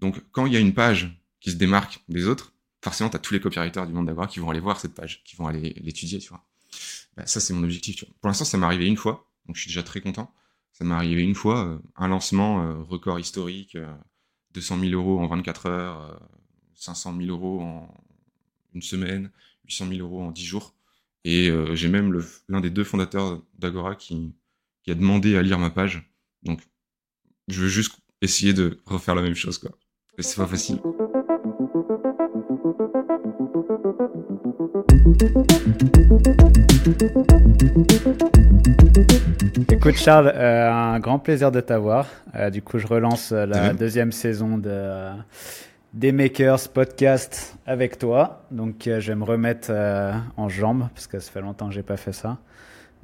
Donc, quand il y a une page qui se démarque des autres, forcément, tu as tous les copywriters du monde d'Agora qui vont aller voir cette page, qui vont aller l'étudier, tu vois. Bah, ça, c'est mon objectif, tu vois. Pour l'instant, ça m'est arrivé une fois, donc je suis déjà très content. Ça m'est arrivé une fois, euh, un lancement, euh, record historique, 200 000 euros en 24 heures, 500 000 euros en une semaine, 800 000 euros en 10 jours. Et j'ai même l'un des deux fondateurs d'Agora qui, qui a demandé à lire ma page. Donc, je veux juste essayer de refaire la même chose, quoi. Et c'est pas facile. Écoute Charles, euh, un grand plaisir de t'avoir. Euh, du coup, je relance euh, la deuxième saison de des Makers podcast avec toi. Donc, je vais me remettre en jambes parce que ça fait longtemps que j'ai pas fait ça.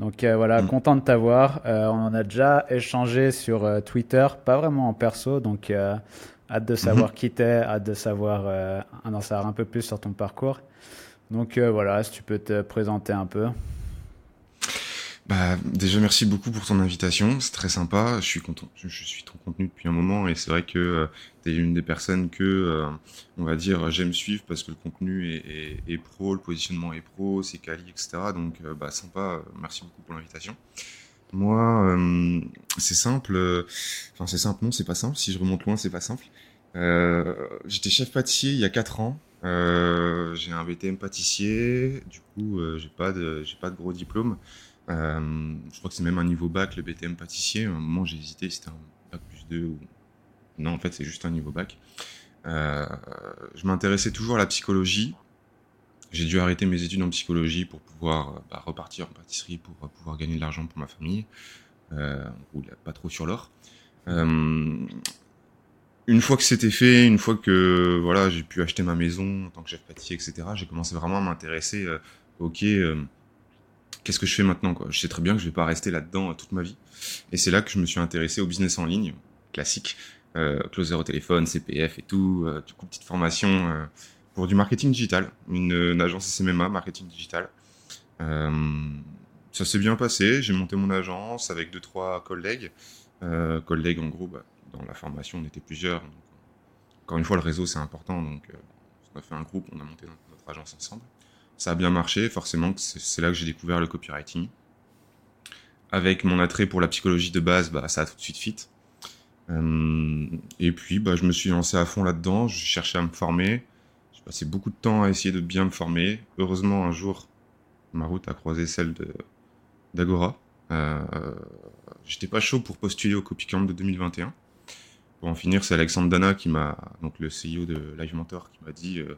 Donc voilà, mm. content de t'avoir. on en a déjà échangé sur Twitter, pas vraiment en perso. Donc hâte de savoir qui t'es, hâte de savoir en savoir un peu plus sur ton parcours. Donc voilà, si tu peux te présenter un peu. Bah, déjà, merci beaucoup pour ton invitation. C'est très sympa. Je suis content. Je, suis ton contenu depuis un moment et c'est vrai que euh, tu es une des personnes que, euh, on va dire, j'aime suivre parce que le contenu est, pro, le positionnement est pro, c'est quali, etc. Donc, euh, bah, sympa. Merci beaucoup pour l'invitation. Moi, c'est simple. Enfin, c'est simple. Non, c'est pas simple. Si je remonte loin, c'est pas simple. J'étais chef pâtissier il y a 4 ans. j'ai un BTM pâtissier. Du coup, j'ai pas de, pas de gros diplôme. Euh, je crois que c'est même un niveau bac, le BTM pâtissier. À un moment, j'ai hésité, c'était un bac plus 2 ou. Non, en fait, c'est juste un niveau bac. Euh, je m'intéressais toujours à la psychologie. J'ai dû arrêter mes études en psychologie pour pouvoir bah, repartir en pâtisserie, pour pouvoir gagner de l'argent pour ma famille. Euh, on roule pas trop sur l'or. Euh, une fois que c'était fait, une fois que voilà, j'ai pu acheter ma maison en tant que chef pâtissier, etc., j'ai commencé vraiment à m'intéresser. Euh, ok, euh, qu'est-ce que je fais maintenant quoi Je sais très bien que je vais pas rester là-dedans euh, toute ma vie. Et c'est là que je me suis intéressé au business en ligne, classique, closer au téléphone, CPF et tout, du coup petite formation pour du marketing digital, une, agence SMMA marketing digital. ça s'est bien passé, j'ai monté mon agence avec deux trois collègues, collègues en gros, bah, dans la formation on était plusieurs. encore une fois le réseau c'est important, donc on a fait un groupe, on a monté notre agence ensemble. Ça a bien marché, forcément, c'est là que j'ai découvert le copywriting. Avec mon attrait pour la psychologie de base, bah, ça a tout de suite fit. Euh, et puis, bah, je me suis lancé à fond là-dedans, je cherchais à me former. J'ai passé beaucoup de temps à essayer de bien me former. Heureusement, un jour, ma route a croisé celle d'Agora. Euh, J'étais pas chaud pour postuler au Copycamp de 2021. Pour en finir, c'est Alexandre Dana qui m'a, donc le CEO de Live Mentor, qui m'a dit euh,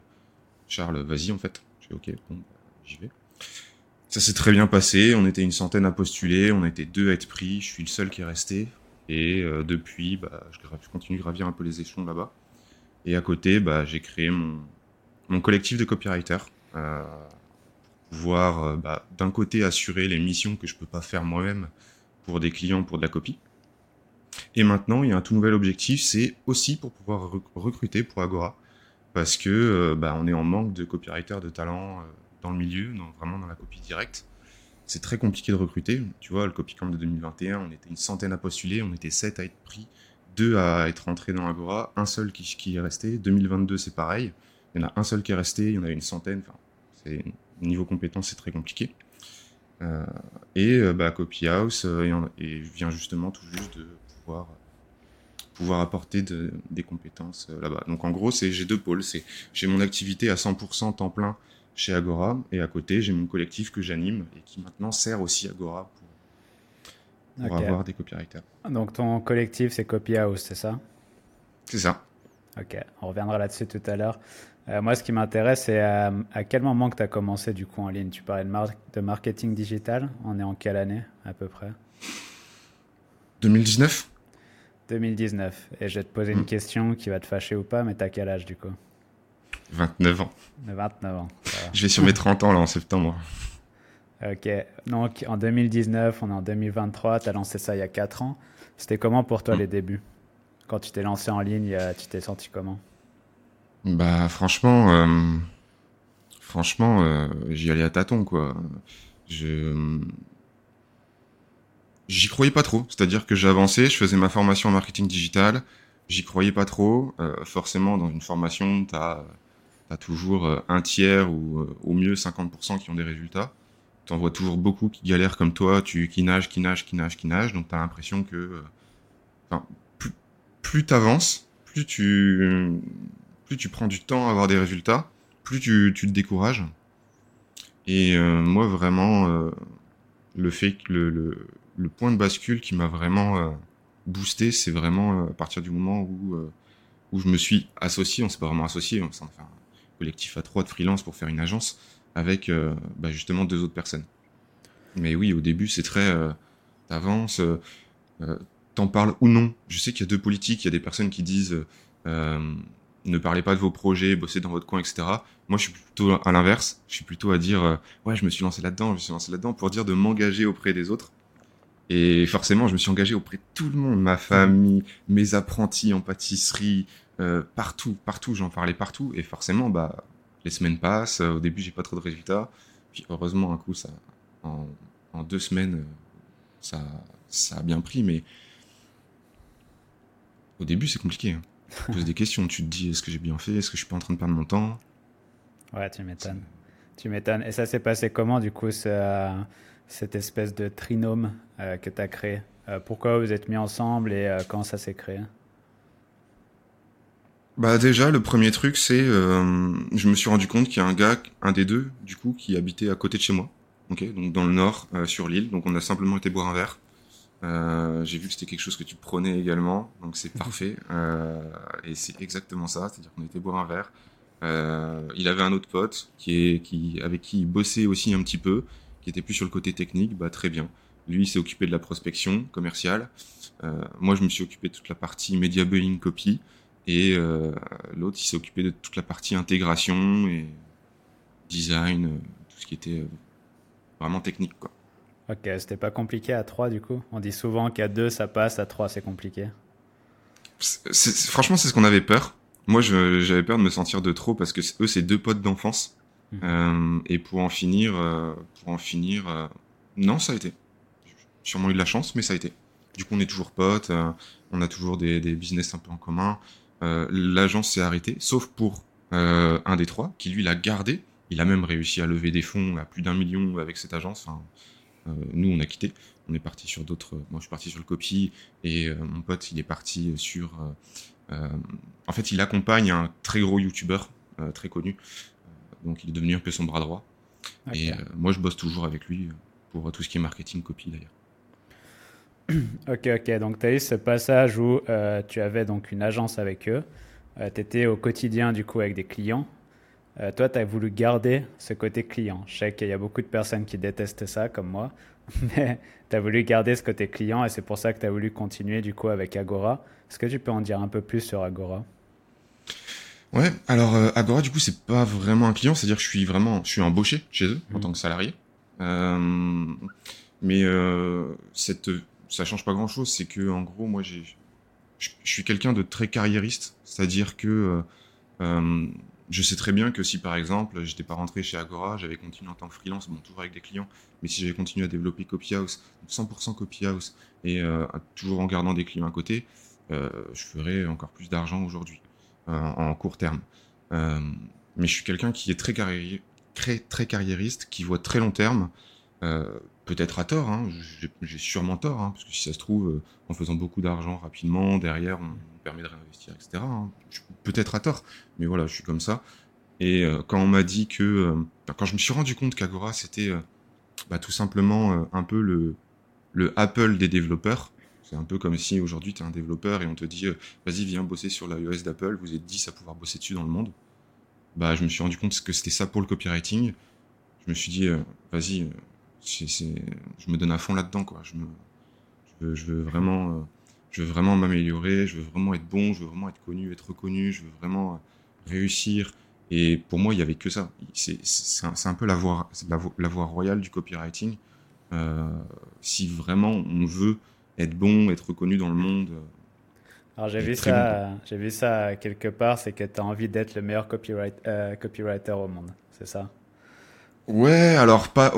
Charles, vas-y en fait ok, bon, bah, j'y vais. Ça s'est très bien passé. On était une centaine à postuler, on était deux à être pris. Je suis le seul qui est resté. Et euh, depuis, bah, je, continue de gravir un peu les échelons là-bas. Et à côté, bah, j'ai créé mon, collectif de copywriters. Euh, pour pouvoir, d'un côté, assurer les missions que je peux pas faire moi-même pour des clients, pour de la copie. Et maintenant, il y a un tout nouvel objectif, c'est aussi pour pouvoir recruter pour Agora parce que euh, bah, on est en manque de copywriters de talent euh, dans le milieu, vraiment dans la copie directe. C'est très compliqué de recruter. Tu vois, le copycamp de 2021, on était une centaine à postuler, on était sept à être pris, deux à être rentrés dans Agora, un seul qui, est resté. 2022, c'est pareil. Il y en a un seul qui est resté, il y en a une centaine. Enfin, niveau compétence, c'est très compliqué. Euh, et bah, Copy House et, vient justement tout juste de pouvoir pouvoir apporter des compétences euh, là-bas. Donc en gros, c'est j'ai deux pôles. C'est j'ai mon activité à 100% temps plein chez Agora et à côté j'ai mon collectif que j'anime et qui maintenant sert aussi Agora pour, pour avoir des copywriters. Donc ton collectif c'est Copy House, c'est ça? C'est ça. Ok, on reviendra là-dessus tout à l'heure. Euh, moi, ce qui m'intéresse, c'est à, à, quel moment que tu as commencé du coup en ligne? Tu parlais de, de marketing digital. On est en quelle année à peu près? 2019 2019. Et je vais te poser une hmm. question qui va te fâcher ou pas, mais t'as quel âge du coup? 29 ans. 29 ans. Je vais sur mes 30 ans là en septembre. Ok. Donc en 2019, on est en 2023, tu as lancé ça il y a 4 ans. C'était comment pour toi hmm. les débuts? Quand tu t'es lancé en ligne, tu t'es senti comment? Bah franchement, euh, franchement, euh, j'y allais à tâtons quoi. Je j'y croyais pas trop. C'est-à-dire que j'avançais, je faisais ma formation en marketing digital, j'y croyais pas trop. forcément, dans une formation, tu as, toujours un tiers ou au mieux 50% qui ont des résultats. Tu en vois toujours beaucoup qui galèrent comme toi, tu, qui nagent, qui nagent, qui nagent, qui nagent. Donc tu as l'impression que plus, plus tu avances, plus tu, plus tu prends du temps à avoir des résultats, plus tu, tu te décourages. Et moi, vraiment, le fait que le, le, point de bascule qui m'a vraiment euh, boosté, c'est vraiment euh, à partir du moment où, euh, où je me suis associé, on s'est pas vraiment associé, on s'est fait un collectif à trois de freelance pour faire une agence avec bah, justement deux autres personnes. Mais oui, au début, c'est très, t'avances, t'en parles ou non. Je sais qu'il y a deux politiques, il y a des personnes qui disent ne parlez pas de vos projets, bossez dans votre coin, etc. Moi, je suis plutôt à l'inverse. Je suis plutôt à dire, euh, ouais, je me suis lancé là-dedans, je me suis lancé là-dedans pour dire de m'engager auprès des autres. Et forcément, je me suis engagé auprès de tout le monde, ma famille, mes apprentis en pâtisserie, euh, partout, partout, j'en parlais partout. Et forcément, bah, les semaines passent. Au début, j'ai pas trop de résultats. Puis heureusement, un coup, ça, en, en deux semaines, ça, ça a bien pris. Mais au début, c'est compliqué. Hein. Tu poses des questions. Tu te dis, est-ce que j'ai bien fait? Est-ce que je suis pas en train de perdre mon temps? Ouais, tu m'étonnes. Tu m'étonnes. Et ça s'est passé comment, du coup, cette espèce de trinôme euh, que tu as créé euh, Pourquoi vous êtes mis ensemble et euh, quand ça s'est créé? Bah déjà, le premier truc, c'est, je me suis rendu compte qu'il y a un gars, un des deux, du coup, qui habitait à côté de chez moi, ok, donc dans le nord, sur l'île. Donc on a simplement été boire un verre. Euh, j'ai vu que c'était quelque chose que tu prenais également, donc c'est parfait. Euh, et c'est exactement ça, c'est-à-dire qu'on était boire un verre. Euh, il avait un autre pote qui est, qui, avec qui il bossait aussi un petit peu, qui était plus sur le côté technique, bah très bien. Lui, il s'est occupé de la prospection commerciale. Euh, moi, je me suis occupé de toute la partie media buying copy. Et euh, l'autre, il s'est occupé de toute la partie intégration et design, tout ce qui était vraiment technique, quoi. Ok, c'était pas compliqué à 3 du coup On dit souvent qu'à 2 ça passe, à 3 c'est compliqué. franchement, c'est ce qu'on avait peur. Moi, j'avais peur de me sentir de trop parce que eux, c'est deux potes d'enfance. Mmh. Euh, et pour en finir, euh, pour en finir, euh, non, ça a été. J'ai sûrement eu de la chance, mais ça a été. Du coup, on est toujours potes, on a toujours des, business un peu en commun. L'agence s'est arrêtée, sauf pour un des trois qui lui l'a gardé. Il a même réussi à lever des fonds à plus d'un million avec cette agence. Nous, on a quitté. On est parti sur d'autres. Moi, je suis parti sur le copy et mon pote, il est parti sur. En fait, il accompagne un très gros YouTuber très connu. Donc, il est devenu un peu son bras droit. Et moi, je bosse toujours avec lui pour tout ce qui est marketing copy d'ailleurs. Ok, ok. Donc, tu as eu ce passage où tu avais donc une agence avec eux. tu étais au quotidien, du coup, avec des clients. Euh, toi, tu as voulu garder ce côté client. Je sais qu'il y a beaucoup de personnes qui détestent ça, comme moi, mais tu as voulu garder ce côté client et c'est pour ça que tu as voulu continuer du coup avec Agora. Est-ce que tu peux en dire un peu plus sur Agora? Ouais, alors euh, Agora, du coup, c'est pas vraiment un client, c'est-à-dire que je suis vraiment, je suis embauché chez eux en mmh. tant que salarié. Euh, mais cette, ça change pas grand-chose, c'est que en gros, moi, j'ai, je, suis quelqu'un de très carriériste, c'est-à-dire que je sais très bien que si par exemple j'étais pas rentré chez Agora, j'avais continué en tant que freelance, bon toujours avec des clients, mais si j'avais continué à développer Copyhouse, 100% Copyhouse et euh, toujours en gardant des clients à côté, euh, je ferais encore plus d'argent aujourd'hui euh, en court terme. Euh, mais je suis quelqu'un qui est très, carriériste, très, carriériste, qui voit très long terme. Euh, peut-être à tort, hein, j'ai sûrement tort, hein, parce que si ça se trouve, en faisant beaucoup d'argent rapidement, derrière, on, permet de réinvestir, etc. Hein. Peut-être à tort, mais voilà, je suis comme ça. Et euh, quand on m'a dit que, euh, quand je me suis rendu compte qu'Agora c'était euh, bah, tout simplement un peu le, le Apple des développeurs. C'est un peu comme si aujourd'hui tu es un développeur et on te dit vas-y viens bosser sur l'iOS d'Apple, vous êtes 10 à pouvoir bosser dessus dans le monde. Bah je me suis rendu compte que c'était ça pour le copywriting. Je me suis dit vas-y, je me donne à fond là-dedans quoi. Je, veux, vraiment je veux vraiment m'améliorer, je veux vraiment être bon, je veux vraiment être connu, être reconnu, je veux vraiment euh, réussir. Et pour moi, il y avait que ça. C'est un, peu la voie, la, voie royale du copywriting. Euh, si vraiment on veut être bon, être reconnu dans le monde. Euh, Alors j'ai vu ça, j'ai vu ça quelque part, c'est que tu as envie d'être le meilleur copyright, euh, copywriter au monde, c'est ça? Ouais, alors pas.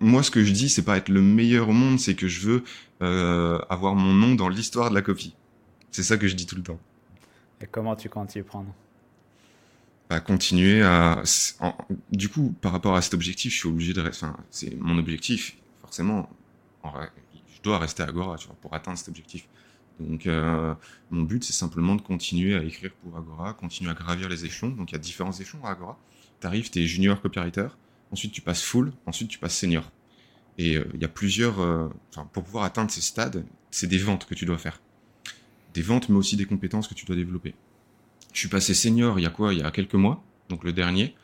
Moi, ce que je dis, c'est pas être le meilleur au monde, c'est que je veux euh, avoir mon nom dans l'histoire de la copie. C'est ça que je dis tout le temps. Et comment tu comptes y prendre? Bah, continuer à. du coup, par rapport à cet objectif, je suis obligé de. Enfin, c'est mon objectif, forcément. Rester Agora, tu vois, pour atteindre cet objectif. Donc, euh, mon but, c'est simplement de continuer à écrire pour Agora, continuer à gravir les échelons. Donc, il y a différents échelons à Agora. Tu arrives, tu es junior copywriter, ensuite tu passes full, ensuite tu passes senior. Et euh, il y a plusieurs. Euh, pour pouvoir atteindre ces stades, c'est des ventes que tu dois faire. Des ventes, mais aussi des compétences que tu dois développer. Je suis passé senior il y a quoi? Il y a quelques mois, donc le dernier.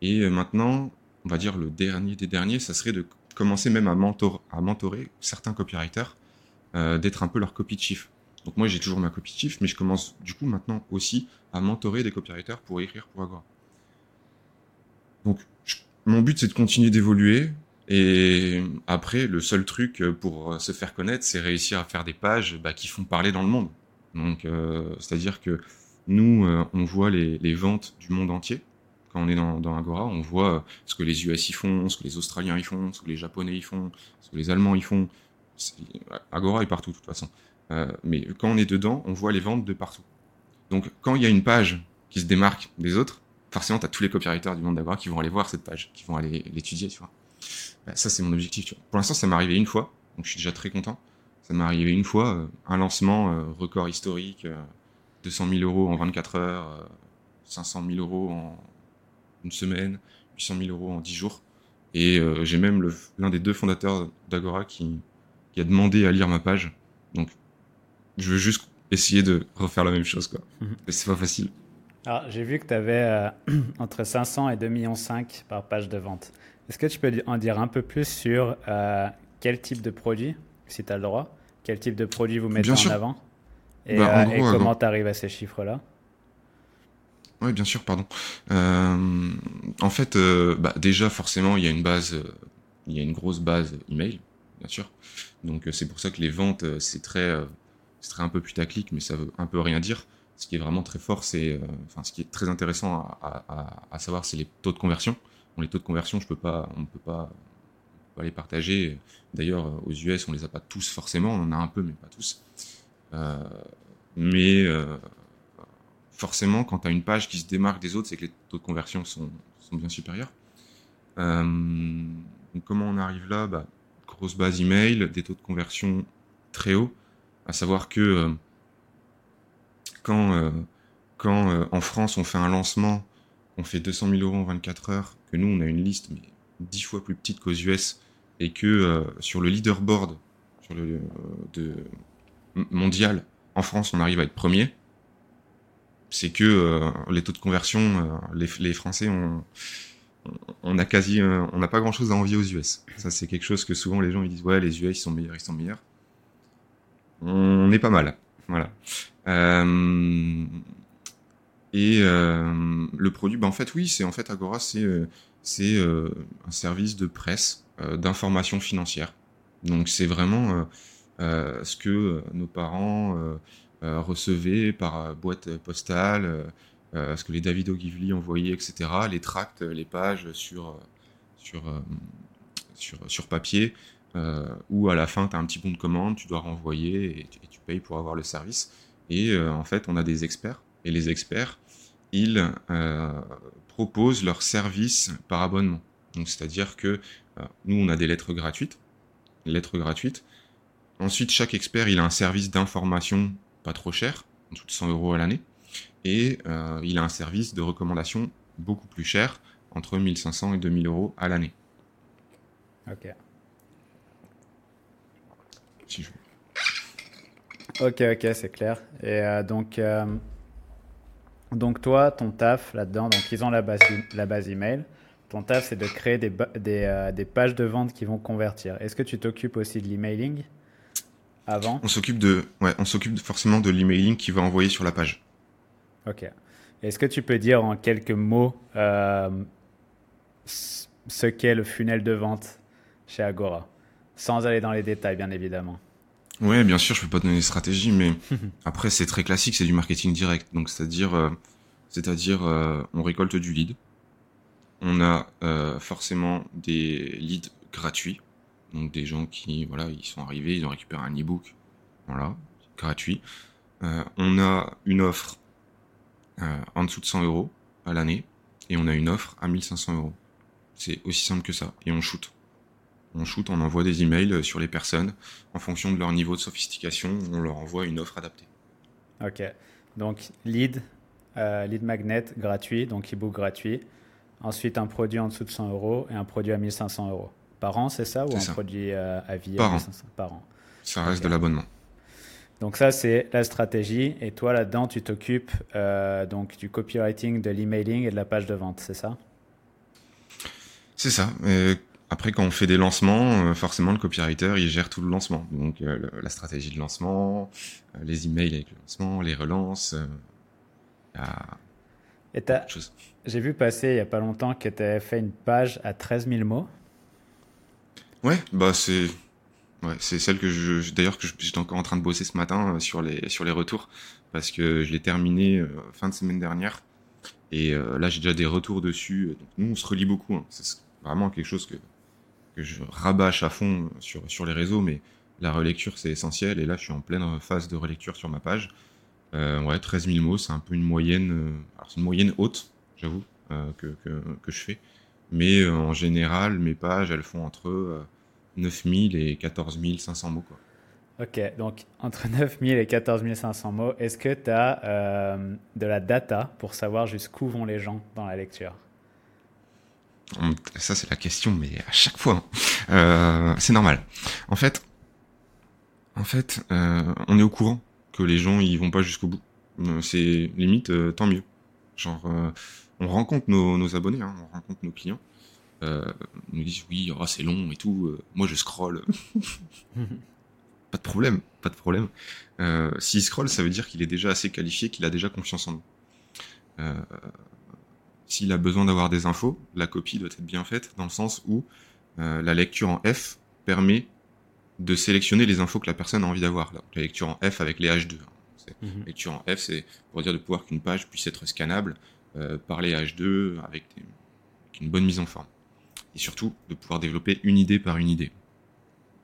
Et maintenant, on va dire le dernier des derniers, ça serait de commencer même à, mentor, à mentorer certains copywriters, d'être un peu leur copy chief. Donc moi j'ai toujours ma copy chief, mais je commence du coup maintenant aussi à mentorer des copywriters pour écrire pour Agora. Donc mon but c'est de continuer d'évoluer, et après, le seul truc pour se faire connaître, c'est réussir à faire des pages bah, qui font parler dans le monde. Donc, euh, c'est-à-dire que nous, euh, on voit les, ventes du monde entier. Quand on est dans, Agora, on voit ce que les US y font, ce que les Australiens y font, ce que les Japonais y font, ce que les Allemands y font. Agora est partout, de toute façon. Euh, mais quand on est dedans, on voit les ventes de partout. Donc, quand il y a une page qui se démarque des autres, forcément, tu as tous les copywriters du monde d'Agora qui vont aller voir cette page, qui vont aller l'étudier. Bah, ça, c'est mon objectif. Pour l'instant, ça m'est arrivé une fois, donc je suis déjà très content. Ça m'est arrivé une fois, euh, un lancement euh, record historique, 200 000 euros en 24 heures, 500 000 euros en une semaine, 800 000 euros en 10 jours. Et j'ai même l'un des deux fondateurs d'Agora qui, qui a demandé à lire ma page. Donc, je veux juste essayer de refaire la même chose, quoi. Mhm. Mais c'est pas facile. Alors, j'ai vu que tu avais euh, entre 500 et 2,5 millions par page de vente. Est-ce que tu peux en dire un peu plus sur euh, quel type de produit, si tu as le droit, quel type de produit vous mettez en avant? Et, bah, euh, comment tu arrives à ces chiffres-là? Oui, bien sûr, pardon. en fait, bah, déjà, forcément, il y a une base, il y a une grosse base email, bien sûr. Donc, c'est pour ça que les ventes, c'est très, c'est très un peu putaclic, mais ça veut un peu rien dire ce qui est vraiment très fort, c'est, euh, enfin, ce qui est très intéressant à, savoir, c'est les taux de conversion. les taux de conversion, je peux pas, on ne peut pas, les partager. D'ailleurs, aux US, on les a pas tous forcément, on en a un peu, mais pas tous. Euh, mais euh, forcément, quand tu as une page qui se démarque des autres, c'est que les taux de conversion sont, bien supérieurs. comment on arrive là? Bah, Grosse base email, des taux de conversion très hauts, à savoir que quand, euh, quand euh, en France on fait un lancement, on fait 200 000 euros en 24 heures, que nous on a une liste mais 10 fois plus petite qu'aux US, et que euh, sur le leaderboard mondial, en France on arrive à être premier, c'est que les taux de conversion, les, les, Français ont, on on n'a pas grand chose à envier aux US. Ça c'est quelque chose que souvent les gens ils disent ouais les US ils sont meilleurs, ils sont meilleurs. On est pas mal, voilà. Euh, et euh, le produit, ben en fait, oui, c'est en fait Agora, euh, c'est un service de presse d'information financière. Donc c'est vraiment ce que nos parents recevaient par boîte postale, ce que les David Ogilvy envoyaient, etc. Les tracts, les pages sur sur sur, papier, où à la fin tu as un petit bon de commande, tu dois renvoyer et tu, payes pour avoir le service. Et euh, en fait, on a des experts. Et les experts, ils euh, proposent leurs services par abonnement. Donc, c'est-à-dire que euh, nous, on a des lettres gratuites. Lettres gratuites. Ensuite, chaque expert, il a un service d'information pas trop cher, en dessous de 100 euros à l'année. Et il a un service de recommandation beaucoup plus cher, entre 1500 et 2000 euros à l'année. Ok. Si je... Ok, ok, c'est clair. Et euh, donc, euh, donc toi, ton taf là-dedans, donc ils ont la base, la base email. Ton taf, c'est de créer des, des, euh, des, pages de vente qui vont convertir. Est-ce que tu t'occupes aussi de l'emailing? Avant On s'occupe de, ouais, on s'occupe forcément de l'emailing qui va envoyer sur la page. Ok. Est-ce que tu peux dire en quelques mots ce qu'est le funnel de vente chez Agora, sans aller dans les détails, bien évidemment Ouais, bien sûr, je peux pas donner des stratégies, mais après c'est très classique, c'est du marketing direct. Donc c'est-à-dire, euh, c'est-à-dire, euh, on récolte du lead. On a euh, forcément des leads gratuits, donc des gens qui, voilà, ils sont arrivés, ils ont récupéré un e-book, voilà, gratuit. on a une offre en dessous de 100 euros à l'année et on a une offre à 1500 euros. C'est aussi simple que ça. Et on shoot. On shoot, on envoie des emails sur les personnes. En fonction de leur niveau de sophistication, on leur envoie une offre adaptée. Ok. Donc, lead, euh, lead magnet gratuit, donc e-book gratuit. Ensuite, un produit en dessous de 100 euros et un produit à 1500 euros. Par an, c'est ça Ou un produit euh, à vie Par à an. Par an. Ça reste de l'abonnement. Donc ça, c'est la stratégie. Et toi, là-dedans, tu t'occupes euh, donc du copywriting, de l'emailing et de la page de vente, c'est ça? C'est ça. après, quand on fait des lancements, euh, forcément, le copywriter, il gère tout le lancement. Donc euh, la stratégie de lancement, les emails avec le lancement, les relances. et J'ai vu passer il n'y a pas longtemps que tu avais fait une page à 13 000 mots. Ouais, bah c'est Ouais, c'est celle que je, d'ailleurs que j'étais encore en train de bosser ce matin euh, sur les sur les retours parce que je l'ai terminé euh, fin de semaine dernière et euh, là j'ai déjà des retours dessus. Donc nous on se relie beaucoup, hein. c'est vraiment quelque chose que que je rabâche à fond sur sur les réseaux, mais la relecture c'est essentiel et là je suis en pleine phase de relecture sur ma page. Ouais, 13 000 mots, c'est un peu une moyenne, c'est une moyenne haute, j'avoue, que, que, que je fais, mais en général mes pages elles font entre 9000 et 14 500 mots. Quoi. Ok, donc entre 9000 et 14 500 mots, est-ce que tu as euh, de la data pour savoir jusqu'où vont les gens dans la lecture? Ça, c'est la question, mais à chaque fois, hein. euh, c'est normal. En fait, en fait euh, on est au courant que les gens ils vont pas jusqu'au bout. C'est limite, tant mieux. Genre, on rencontre nos, nos abonnés, hein, on rencontre nos clients euh, nous disent oui, oh, c'est long et tout. Euh, moi, je scroll. pas de problème, pas de problème. Euh, S'il scroll, ça veut dire qu'il est déjà assez qualifié, qu'il a déjà confiance en nous. Euh, S'il a besoin d'avoir des infos, la copie doit être bien faite dans le sens où la lecture en F permet de sélectionner les infos que la personne a envie d'avoir. La lecture en F avec les H2. Hein. Mhm. Lecture en F, c'est pour dire de pouvoir qu'une page puisse être scannable euh, par les H2 avec, des, avec, une bonne mise en forme et surtout de pouvoir développer une idée par une idée.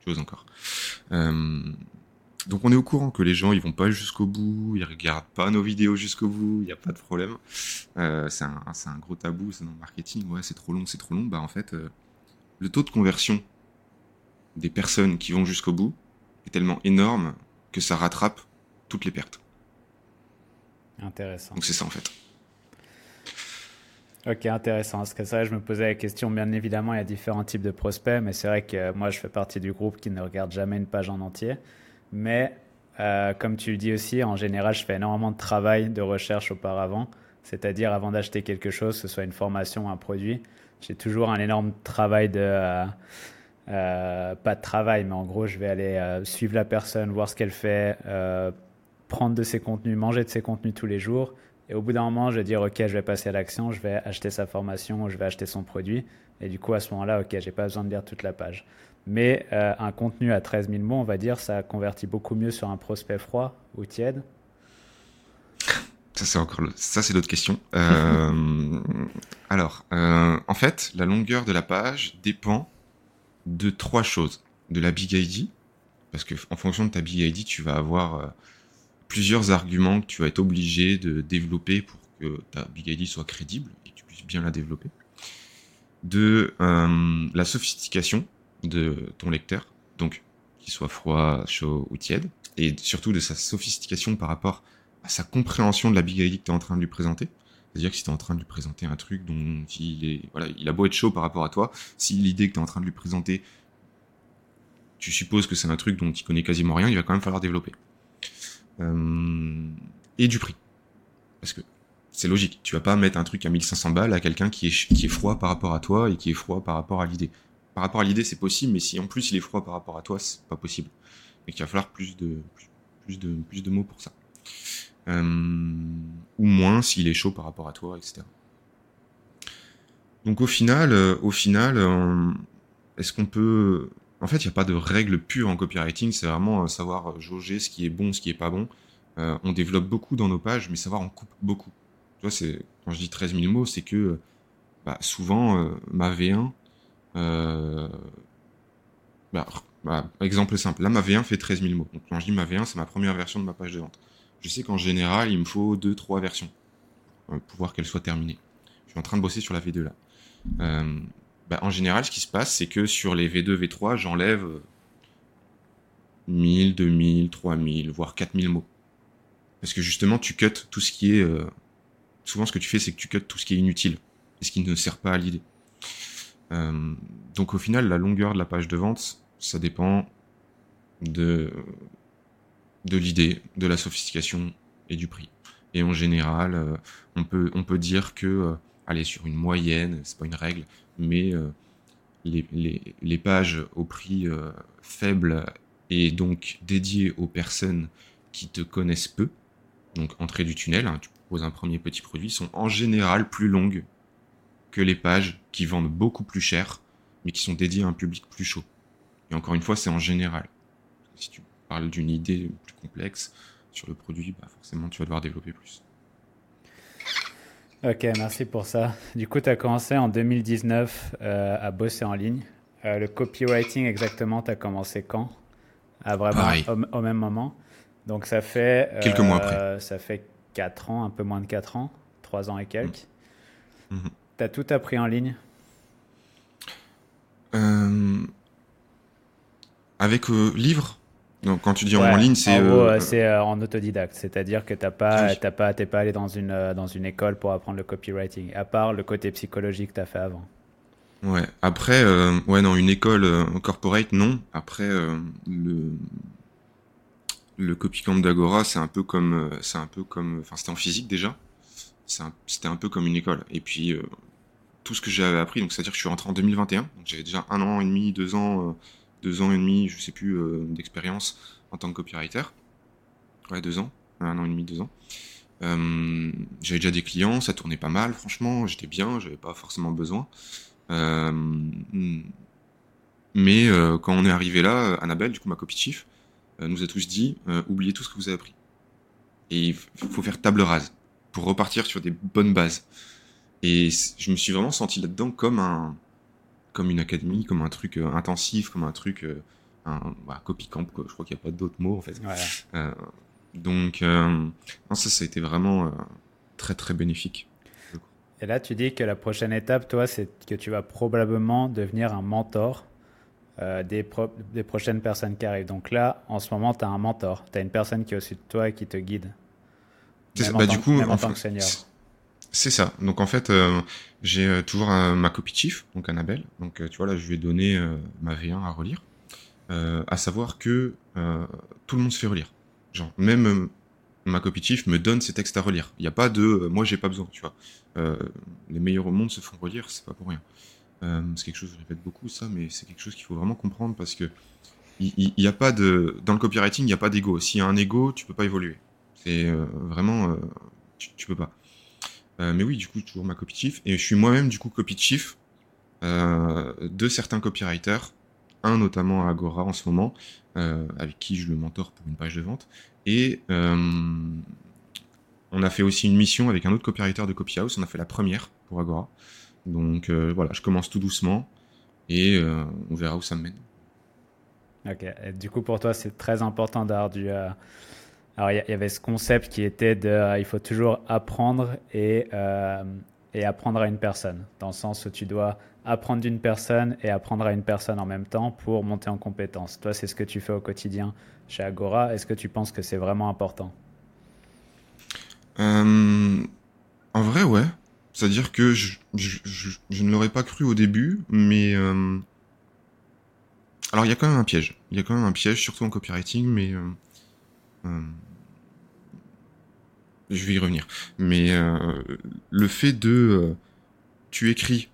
Chose encore. Euh, donc on est au courant que les gens ils vont pas jusqu'au bout, ils regardent pas nos vidéos jusqu'au bout, il n'y a pas de problème. Euh, c'est un, un, gros tabou, c'est dans le marketing, ouais c'est trop long, c'est trop long. Bah en fait, euh, le taux de conversion des personnes qui vont jusqu'au bout est tellement énorme que ça rattrape toutes les pertes. Intéressant. Donc c'est ça en fait. Ok, intéressant. Parce que ça, je me posais la question. Bien évidemment, il y a différents types de prospects, mais c'est vrai que moi, je fais partie du groupe qui ne regarde jamais une page en entier. Mais euh, comme tu le dis aussi, en général, je fais énormément de travail de recherche auparavant. C'est-à-dire, avant d'acheter quelque chose, que ce soit une formation ou un produit, j'ai toujours un énorme travail de. Euh, euh, pas de travail, mais en gros, je vais aller suivre la personne, voir ce qu'elle fait, prendre de ses contenus, manger de ses contenus tous les jours et au bout d'un moment, je vais dire, OK, je vais passer à l'action, je vais acheter sa formation, je vais acheter son produit. Et du coup, à ce moment-là, OK, j'ai pas besoin de lire toute la page. Mais euh, un contenu à 13 000 mots, on va dire, ça convertit beaucoup mieux sur un prospect froid ou tiède. Ça, c'est encore ça, c'est l'autre question. Euh, alors, euh, en fait, la longueur de la page dépend de trois choses. De la Big ID, parce que en fonction de ta Big ID, tu vas avoir plusieurs arguments que tu vas être obligé de développer pour que ta Big ID soit crédible et que tu puisses bien la développer. De euh, la sophistication de ton lecteur, donc qu'il soit froid, chaud ou tiède, et surtout de sa sophistication par rapport à sa compréhension de la Big ID que tu es en train de lui présenter. C'est-à-dire que si tu es en train de lui présenter un truc dont il est, voilà, il a beau être chaud par rapport à toi, si l'idée que tu es en train de lui présenter, tu supposes que c'est un truc dont il connaît quasiment rien, il va quand même falloir développer. Euh, et du prix. Parce que c'est logique, tu vas pas mettre un truc à 1500 balles à quelqu'un qui est, froid par rapport à toi et qui est froid par rapport à l'idée. Par rapport à l'idée, c'est possible, mais si en plus il est froid par rapport à toi, c'est pas possible. Et qu'il va falloir plus de, plus, de, plus de mots pour ça. Euh, ou moins s'il est chaud par rapport à toi, etc. Donc au final, euh, au final, est-ce qu'on peut en fait, il n'y a pas de règle pure en copywriting, c'est vraiment euh, savoir euh, jauger ce qui est bon, ce qui est pas bon. Euh, on développe beaucoup dans nos pages, mais savoir on coupe beaucoup. Tu vois, c'est quand je dis 13 000 mots, c'est que bah, souvent ma V1, bah, bah, exemple simple, là ma V1 fait 13 000 mots. Donc quand je dis ma V1, c'est ma première version de ma page de vente. Je sais qu'en général, il me faut deux, trois versions pour voir qu'elle soit terminée. Je suis en train de bosser sur la V2 là. Bah, en général, ce qui se passe, c'est que sur les V2, V3, j'enlève 1000, 2000, 3000, voire 4000 mots. Parce que justement, tu cut tout ce qui est... souvent, ce que tu fais, c'est que tu cut tout ce qui est inutile et ce qui ne sert pas à l'idée. Euh, donc au final, la longueur de la page de vente, ça dépend de, l'idée, de la sophistication et du prix. Et en général, euh, on, peut, dire que, euh, allez, sur une moyenne, c'est pas une règle, mais les, les, pages au prix faible et donc dédiées aux personnes qui te connaissent peu, donc entrée du tunnel, hein, tu proposes un premier petit produit, sont en général plus longues que les pages qui vendent beaucoup plus cher, mais qui sont dédiées à un public plus chaud. Et encore une fois, c'est en général. Si tu parles d'une idée plus complexe sur le produit, bah forcément, tu vas devoir développer plus. Ok, merci pour ça. Du coup, tu as commencé en 2019 euh, à bosser en ligne. Euh, le copywriting, exactement, tu as commencé quand? À Vraiment au, même moment. Donc, ça fait. Quelques mois après. Euh, ça fait 4 ans, un peu moins de 4 ans, 3 ans et quelques. Mmh. Mmh. T'as tout appris en ligne? Avec livre? Donc quand tu dis en ligne, c'est en, euh, c'est en autodidacte, c'est-à-dire que t'as pas, t'as pas, t'es pas allé dans une dans une école pour apprendre le copywriting, à part le côté psychologique que t'as fait avant. Ouais. Après, ouais, non, une école corporate, non. Après, le le copycamp d'Agora, c'est un peu comme, c'est un peu comme, enfin, c'était en physique déjà. C'était un, peu comme une école. Et puis, tout ce que j'avais appris. Donc, c'est-à-dire que je suis rentré en 2021. Donc, j'avais déjà un an et demi, deux ans, euh, deux ans et demi, je sais plus, euh, d'expérience en tant que copywriter. Ouais, deux ans, un an et demi, deux ans. Euh, j'avais déjà des clients, ça tournait pas mal, franchement, j'étais bien, j'avais pas forcément besoin. mais quand on est arrivé là, Annabelle, du coup ma copie chief, nous a tous dit oubliez tout ce que vous avez appris. Et il faut faire table rase pour repartir sur des bonnes bases. Et je me suis vraiment senti là-dedans comme un, comme une académie, comme un truc euh, intensif, comme un truc, euh, un bah, copy camp. Quoi. Je crois qu'il n'y a pas d'autres mots en fait. Euh, donc, ça, ça a été vraiment très très bénéfique. Et là, tu dis que la prochaine étape, toi, c'est que tu vas probablement devenir un mentor des, des prochaines personnes qui arrivent. Donc là, en ce moment, tu as un mentor. Tu as une personne qui est au-dessus de toi et qui te guide. bah, du coup, en, tant que senior. C'est ça. Donc en fait, euh, j'ai euh, toujours ma copie chief, donc Annabelle. Donc euh, tu vois là, je lui ai donné ma V1 à relire. à savoir que tout le monde se fait relire. Genre même ma copie chief me donne ses textes à relire. Il n'y a pas de moi j'ai pas besoin, tu vois. les meilleurs au monde se font relire, c'est pas pour rien. c'est quelque chose, je répète beaucoup ça, mais c'est quelque chose qu'il faut vraiment comprendre parce que il a pas de dans le copywriting, il n'y a pas d'ego. S'il y a un ego, tu peux pas évoluer. C'est vraiment tu, tu peux pas. Euh, mais oui, du coup, toujours ma copy chief. Et je suis moi-même, du coup, copy chief euh, de certains copywriters, un notamment à Agora en ce moment, euh, avec qui je le mentor pour une page de vente. Et on a fait aussi une mission avec un autre copywriter de Copyhouse. On a fait la première pour Agora. Donc voilà, je commence tout doucement et on verra où ça me mène. Ok. du coup, pour toi, c'est très important d'avoir du, alors, il y, avait ce concept qui était de, euh, il faut toujours apprendre et, euh, et apprendre à une personne, dans le sens où tu dois apprendre d'une personne et apprendre à une personne en même temps pour monter en compétence. Toi, c'est ce que tu fais au quotidien chez Agora. Est-ce que tu penses que c'est vraiment important? Euh, En vrai, ouais. C'est-à-dire que je, je, ne l'aurais pas cru au début, mais... Alors, il y a quand même un piège. Il y a quand même un piège, surtout en copywriting, mais... Euh, je vais y revenir. Mais euh, le fait de euh, tu écris,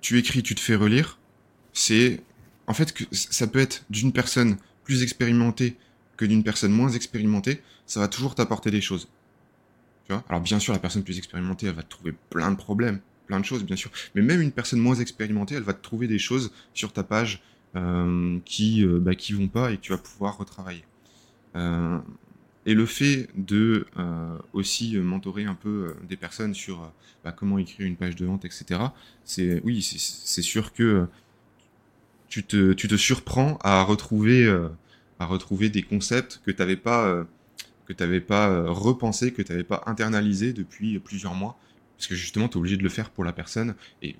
tu écris, tu te fais relire, c'est en fait que ça peut être d'une personne plus expérimentée que d'une personne moins expérimentée, ça va toujours t'apporter des choses. Alors bien sûr, la personne plus expérimentée, elle va te trouver plein de problèmes, plein de choses, bien sûr. Mais même une personne moins expérimentée, elle va te trouver des choses sur ta page qui euh, bah, qui vont pas et que tu vas pouvoir retravailler. Euh, et le fait de aussi mentorer un peu des personnes sur bah, comment écrire une page de vente, etc. C'est oui, c'est sûr que tu te, tu te surprends à retrouver, à retrouver des concepts que tu n'avais pas, que tu n'avais pas euh, repensé, que tu n'avais pas internalisé depuis plusieurs mois. Parce que justement, tu es obligé de le faire pour la personne. Et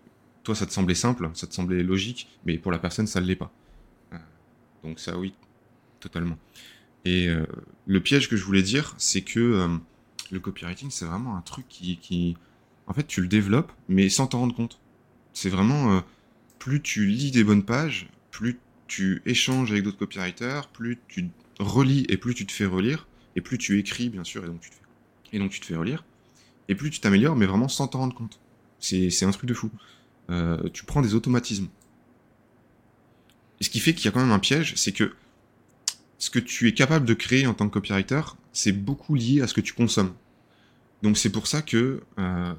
toi, ça te semblait simple, ça te semblait logique, mais pour la personne, ça ne l'est pas. Euh, donc ça, oui, totalement. Et euh, le piège que je voulais dire, c'est que le copywriting, c'est vraiment un truc qui, En fait, tu le développes, mais sans t'en rendre compte. C'est vraiment... plus tu lis des bonnes pages, plus tu échanges avec d'autres copywriters, plus tu relis et plus tu te fais relire, et plus tu écris, bien sûr, et donc tu te fais relire, et plus tu t'améliores, mais vraiment sans t'en rendre compte. C'est un truc de fou. Euh, tu prends des automatismes. Et ce qui fait qu'il y a quand même un piège, c'est que ce que tu es capable de créer en tant que copywriter, c'est beaucoup lié à ce que tu consommes. Donc c'est pour ça que euh,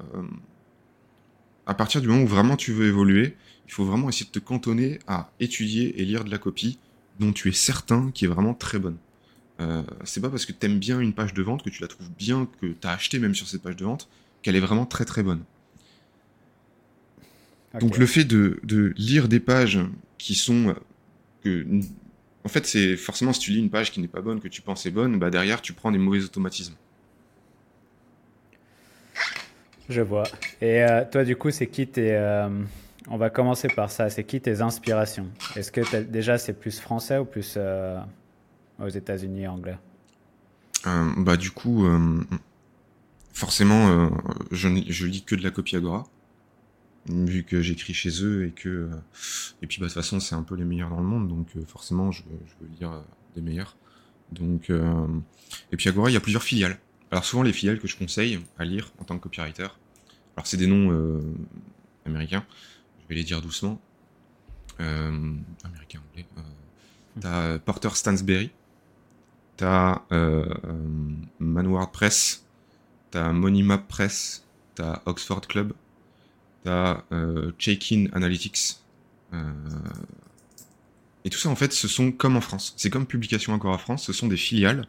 à partir du moment où vraiment tu veux évoluer, il faut vraiment essayer de te cantonner à étudier et lire de la copie dont tu es certain qui est vraiment très bonne. Euh, c'est pas parce que tu aimes bien une page de vente, que tu la trouves bien, que tu as acheté même sur cette page de vente, qu'elle est vraiment très très bonne. Donc le fait de, lire des pages qui sont... Que, en fait, c'est forcément si tu lis une page qui n'est pas bonne, que tu penses est bonne, bah derrière tu prends des mauvais automatismes. Je vois. Et euh, toi, du coup, c'est qui tes. Euh, on va commencer par ça. C'est qui tes inspirations? Est-ce que déjà c'est plus français ou plus aux États-Unis anglais? Euh, Bah du coup, euh, forcément, euh, je, je lis que de la copie Agora, vu que j'écris chez eux et que et puis bah, de toute façon c'est un peu les meilleurs dans le monde, donc forcément je, je, veux lire des meilleurs. Donc et puis Agora, il y a plusieurs filiales. Alors souvent les filiales que je conseille à lire en tant que copywriter, alors c'est des noms américains, je vais les dire doucement. américain, anglais. T'as Porter Stansberry, t'as euh, Manward Press, t'as Monimap Press, t'as Oxford Club, t'as euh, Check-in Analytics. Euh, et tout ça, en fait, ce sont comme en France. C'est comme Publication à France, ce sont des filiales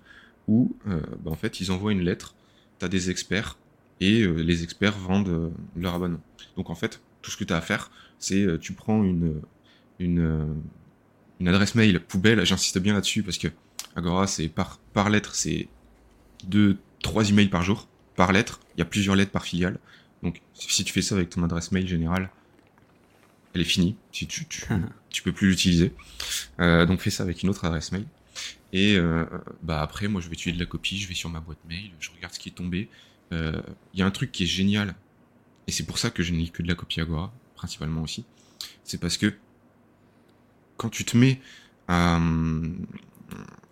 où, euh, bah, en fait, ils envoient une lettre, t'as des experts, et les experts vendent leur abonnement. Donc, en fait, tout ce que tu as à faire, c'est tu prends une, une, une adresse mail poubelle, j'insiste bien là-dessus parce que Agora, c'est par, par lettre, c'est deux, trois emails par jour, par lettre. Il y a plusieurs lettres par filiale. Donc, si tu fais ça avec ton adresse mail générale, elle est finie. Si tu, tu, tu peux plus l'utiliser. Euh, donc, fais ça avec une autre adresse mail. Et euh, bah après, moi, je vais tuer de la copie. Je vais sur ma boîte mail. Je regarde ce qui est tombé. Euh, il y a un truc qui est génial. Et c'est pour ça que je ne lis que de la copie Agora, principalement aussi. C'est parce que quand tu te mets à,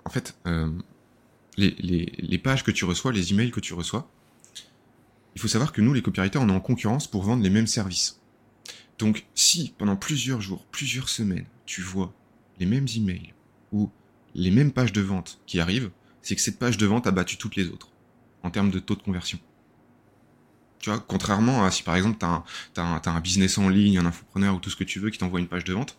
en fait, euh, les, pages que tu reçois, les emails que tu reçois, il faut savoir que nous, les copywriters, on est en concurrence pour vendre les mêmes services. Donc, si pendant plusieurs jours, plusieurs semaines, tu vois les mêmes emails ou les mêmes pages de vente qui arrivent, c'est que cette page de vente a battu toutes les autres en termes de taux de conversion. Tu vois, contrairement à si par exemple tu as, un business en ligne, un infopreneur ou tout ce que tu veux qui t'envoie une page de vente,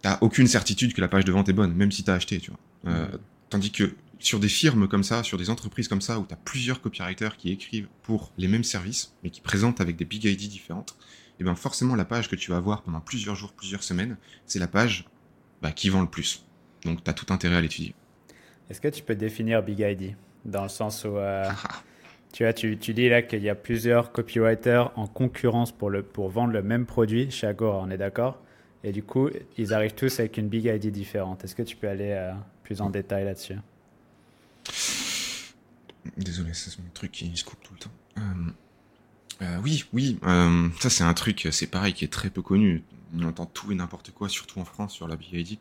t'as aucune certitude que la page de vente est bonne, même si t'as acheté, tu vois. Euh, tandis que sur des firmes comme ça, sur des entreprises comme ça, où t'as plusieurs copywriters qui écrivent pour les mêmes services, mais qui présentent avec des big ID différentes, et eh bien forcément la page que tu vas avoir pendant plusieurs jours, plusieurs semaines, c'est la page bah, qui vend le plus. Donc t'as tout intérêt à l'étudier. Est-ce que tu peux définir big ID dans le sens où euh, tu vois, tu, tu dis là qu'il y a plusieurs copywriters en concurrence pour le pour vendre le même produit chez Agora, on est d'accord? Et du coup, ils arrivent tous avec une big ID différente. Est-ce que tu peux aller euh, plus en détail là-dessus? Désolé, c'est mon truc qui se coupe tout le temps. Euh, euh, oui, oui, ça c'est un truc, c'est pareil, qui est très peu connu. On entend tout et n'importe quoi, surtout en France, sur la big ID.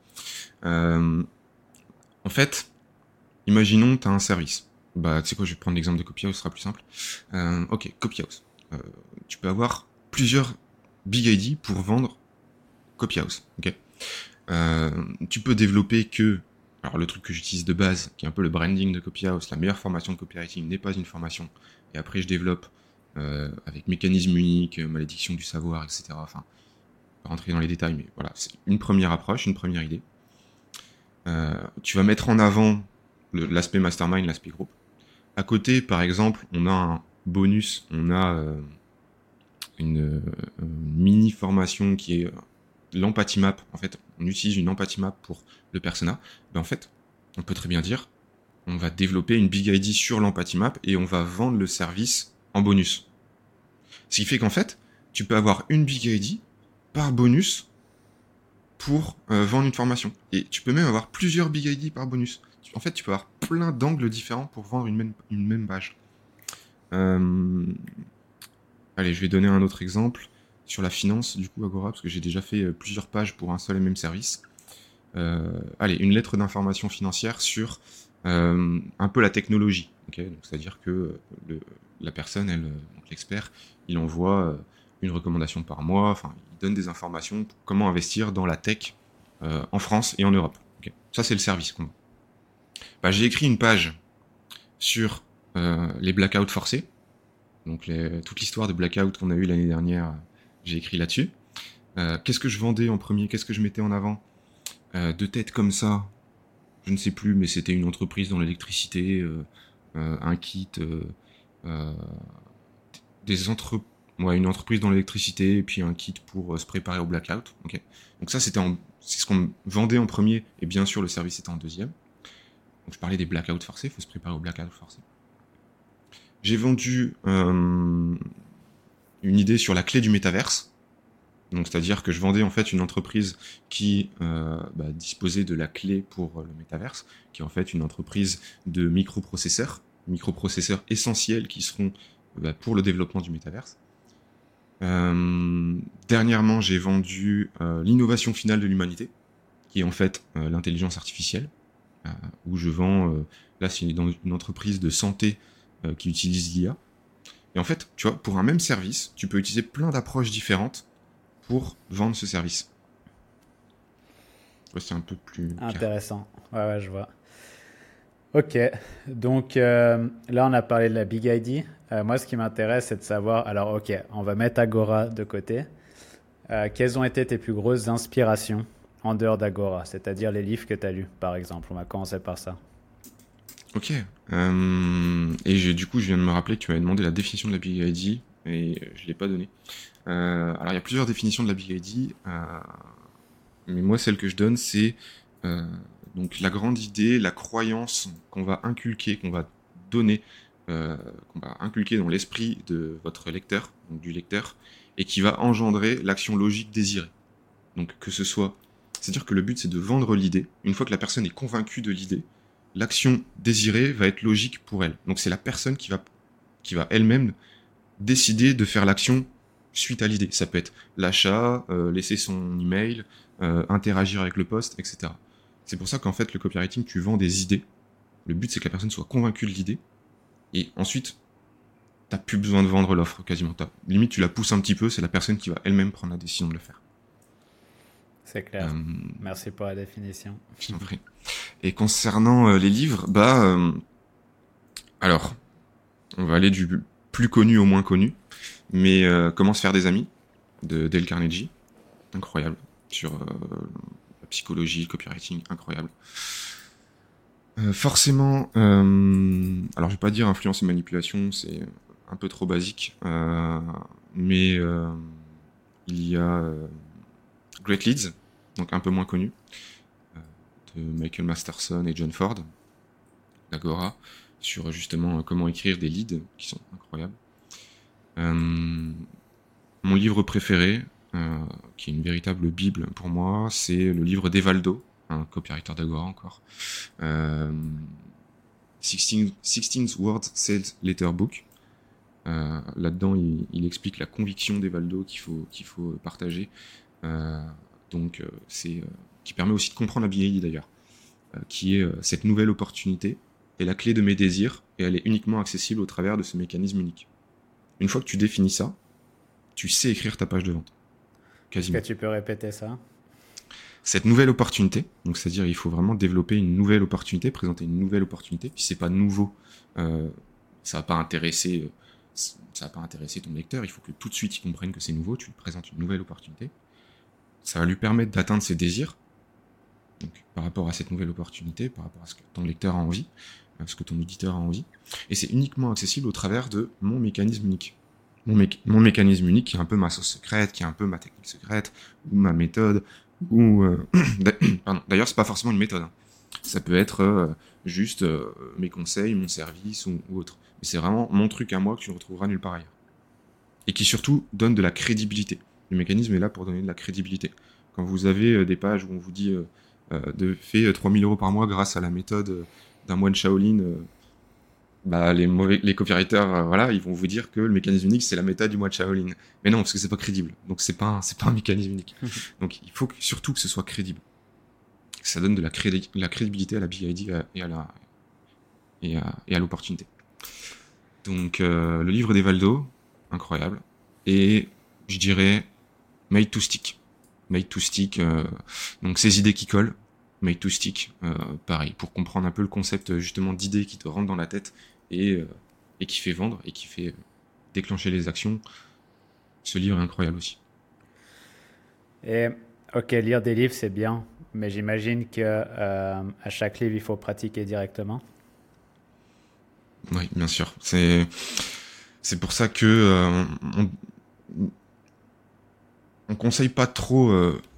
en fait, imaginons tu as un service. Bah, tu sais quoi, je vais prendre l'exemple de Copyhouse, ce sera plus simple. ok, Copyhouse. tu peux avoir plusieurs big ID pour vendre Copyhouse. ok? Euh, tu peux développer que, alors le truc que j'utilise de base, qui est un peu le branding de Copyhouse, la meilleure formation de copywriting n'est pas une formation. Et après, je développe euh, avec mécanisme unique, malédiction du savoir, etc. Enfin, pas rentrer dans les détails, mais voilà, c'est une première approche, une première idée. Euh, tu vas mettre en avant l'aspect mastermind, l'aspect groupe. À côté, par exemple, on a un bonus, on a une, mini formation qui est l'empathie map, en fait, on utilise une empathie map pour le persona, ben en fait, on peut très bien dire, on va développer une Big ID sur l'Empathy Map et on va vendre le service en bonus. Ce qui fait qu'en fait, tu peux avoir une Big ID par bonus pour euh, vendre une formation. Et tu peux même avoir plusieurs Big ID par bonus. En fait, tu peux avoir plein d'angles différents pour vendre une même, une même page. Euh, allez, je vais donner un autre exemple sur la finance, du coup, Agora, parce que j'ai déjà fait euh, plusieurs pages pour un seul et même service. allez, une lettre d'information financière sur un peu la technologie. C'est-à-dire que la personne, elle, l'expert, il envoie une recommandation par mois, enfin, il donne des informations pour comment investir dans la tech euh, en France et en Europe. Ça, c'est le service qu'on bah, J'ai écrit une page sur euh, les blackouts forcés. Donc, toute l'histoire de blackout qu'on a eu l'année dernière, j'ai écrit là-dessus. Euh, qu'est-ce que je vendais en premier? Qu'est-ce que je mettais en avant? De tête comme ça, je ne sais plus, mais c'était une entreprise dans l'électricité, un kit, des entreprises une entreprise dans l'électricité et puis un kit pour euh, se préparer au blackout. Donc ça, c'était c'est ce qu'on vendait en premier et bien sûr le service était en deuxième. Donc je parlais des blackouts forcés, il faut se préparer au blackout forcé. J'ai vendu euh, une idée sur la clé du métaverse. Donc c'est-à-dire que je vendais en fait une entreprise qui euh, bah, disposait de la clé pour le métaverse, qui est en fait une entreprise de microprocesseurs, microprocesseurs essentiels qui seront bah, pour le développement du métaverse. Euh, dernièrement, j'ai vendu euh, l'innovation finale de l'humanité, qui est en fait euh, l'intelligence artificielle, où je vends, là c'est une entreprise de santé qui utilise l'IA. Et en fait, tu vois, pour un même service, tu peux utiliser plein d'approches différentes pour vendre ce service. c'est un peu plus... Intéressant. Ouais, ouais, je vois. Ok, donc là on a parlé de la Big ID. Euh, moi, ce qui m'intéresse, c'est de savoir, alors ok, on va mettre Agora de côté. Euh, quelles ont été tes plus grosses inspirations en dehors d'Agora, c'est-à-dire les livres que tu as lus, par exemple On va commencer par ça? Ok. Euh, et du coup, je viens de me rappeler que tu m'avais demandé la définition de la Big ID et je ne l'ai pas donnée. alors, il y a plusieurs définitions de la Big ID, mais moi, celle que je donne, c'est donc la grande idée, la croyance qu'on va inculquer, qu'on va donner euh, qu'on va inculquer dans l'esprit de votre lecteur, donc du lecteur, et qui va engendrer l'action logique désirée. Donc que ce soit, c'est-à-dire que le but c'est de vendre l'idée. Une fois que la personne est convaincue de l'idée, l'action désirée va être logique pour elle. Donc c'est la personne qui va, qui va elle-même décider de faire l'action suite à l'idée. Ça peut être l'achat, euh, laisser son email, euh, interagir avec le poste, etc. C'est pour ça qu'en fait le copywriting, tu vends des idées. Le but c'est que la personne soit convaincue de l'idée et ensuite, t'as plus besoin de vendre l'offre quasiment. limite, tu la pousses un petit peu, c'est la personne qui va elle-même prendre la décision de le faire. C'est clair. Euh, Merci pour la définition. Je prie. Et concernant euh, les livres, bah, euh, alors, on va aller du plus connu au moins connu, mais Comment se faire des amis de Dale Carnegie, incroyable. Sur la psychologie, le copywriting, incroyable. Euh, forcément, euh, alors je vais pas dire influence et manipulation, c'est un peu trop basique, euh, mais il y a Great Leads, donc un peu moins connu, Michael Masterson et John Ford, d'Agora, sur justement comment écrire des leads qui sont incroyables. mon livre préféré, qui est une véritable bible pour moi, c'est le livre d'Evaldo, un copywriter d'Agora encore. Euh, 16, Word Sales Letter Book. Euh, là-dedans, il, explique la conviction d'Evaldo qu'il faut, partager. Euh, donc, euh, c'est qui permet aussi de comprendre la BI d'ailleurs, qui est cette nouvelle opportunité est la clé de mes désirs et elle est uniquement accessible au travers de ce mécanisme unique. Une fois que tu définis ça, tu sais écrire ta page de vente. Quasiment. Est-ce que tu peux répéter ça? Cette nouvelle opportunité. Donc, c'est-à-dire, il faut vraiment développer une nouvelle opportunité, présenter une nouvelle opportunité. Si c'est pas nouveau, euh, ça va pas intéresser, euh, ça va pas intéresser ton lecteur. Il faut que tout de suite il comprenne que c'est nouveau. Tu lui présentes une nouvelle opportunité. Ça va lui permettre d'atteindre ses désirs. Donc, par rapport à cette nouvelle opportunité, par rapport à ce que ton lecteur a envie, à ce que ton auditeur a envie. Et c'est uniquement accessible au travers de mon mécanisme unique. Mon, mécanisme unique qui est un peu ma sauce secrète, qui est un peu ma technique secrète, ou ma méthode, ou euh, d'ailleurs c'est pas forcément une méthode. Hein. Ça peut être juste mes conseils, mon service ou, autre. Mais c'est vraiment mon truc à moi que tu ne retrouveras nulle part ailleurs. Et qui surtout donne de la crédibilité. Le mécanisme est là pour donner de la crédibilité. Quand vous avez des pages où on vous dit de faire 3000 euros par mois grâce à la méthode d'un moine Shaolin bah, les mauvais, les copywriters, euh, voilà, ils vont vous dire que le mécanisme unique c'est la méthode du mois Shaolin. Mais non, parce que c'est pas crédible. Donc c'est pas, c'est pas un mécanisme unique. Donc il faut surtout que ce soit crédible. Ça donne de la, la crédibilité à la big idea et à la et à, et à l'opportunité. Donc euh, le livre d'Evaldo, incroyable. Et je dirais Made to Stick. Made to Stick. Euh, donc ces idées qui collent. Made to Stick, pareil, pour comprendre un peu le concept justement d'idées qui te rentrent dans la tête euh, et, qui fait vendre et qui fait euh, déclencher les actions. Ce livre est incroyable aussi. Et ok, lire des livres c'est bien, mais j'imagine que euh, à chaque livre il faut pratiquer directement. Oui, bien sûr. C'est c'est pour ça que on, on conseille pas trop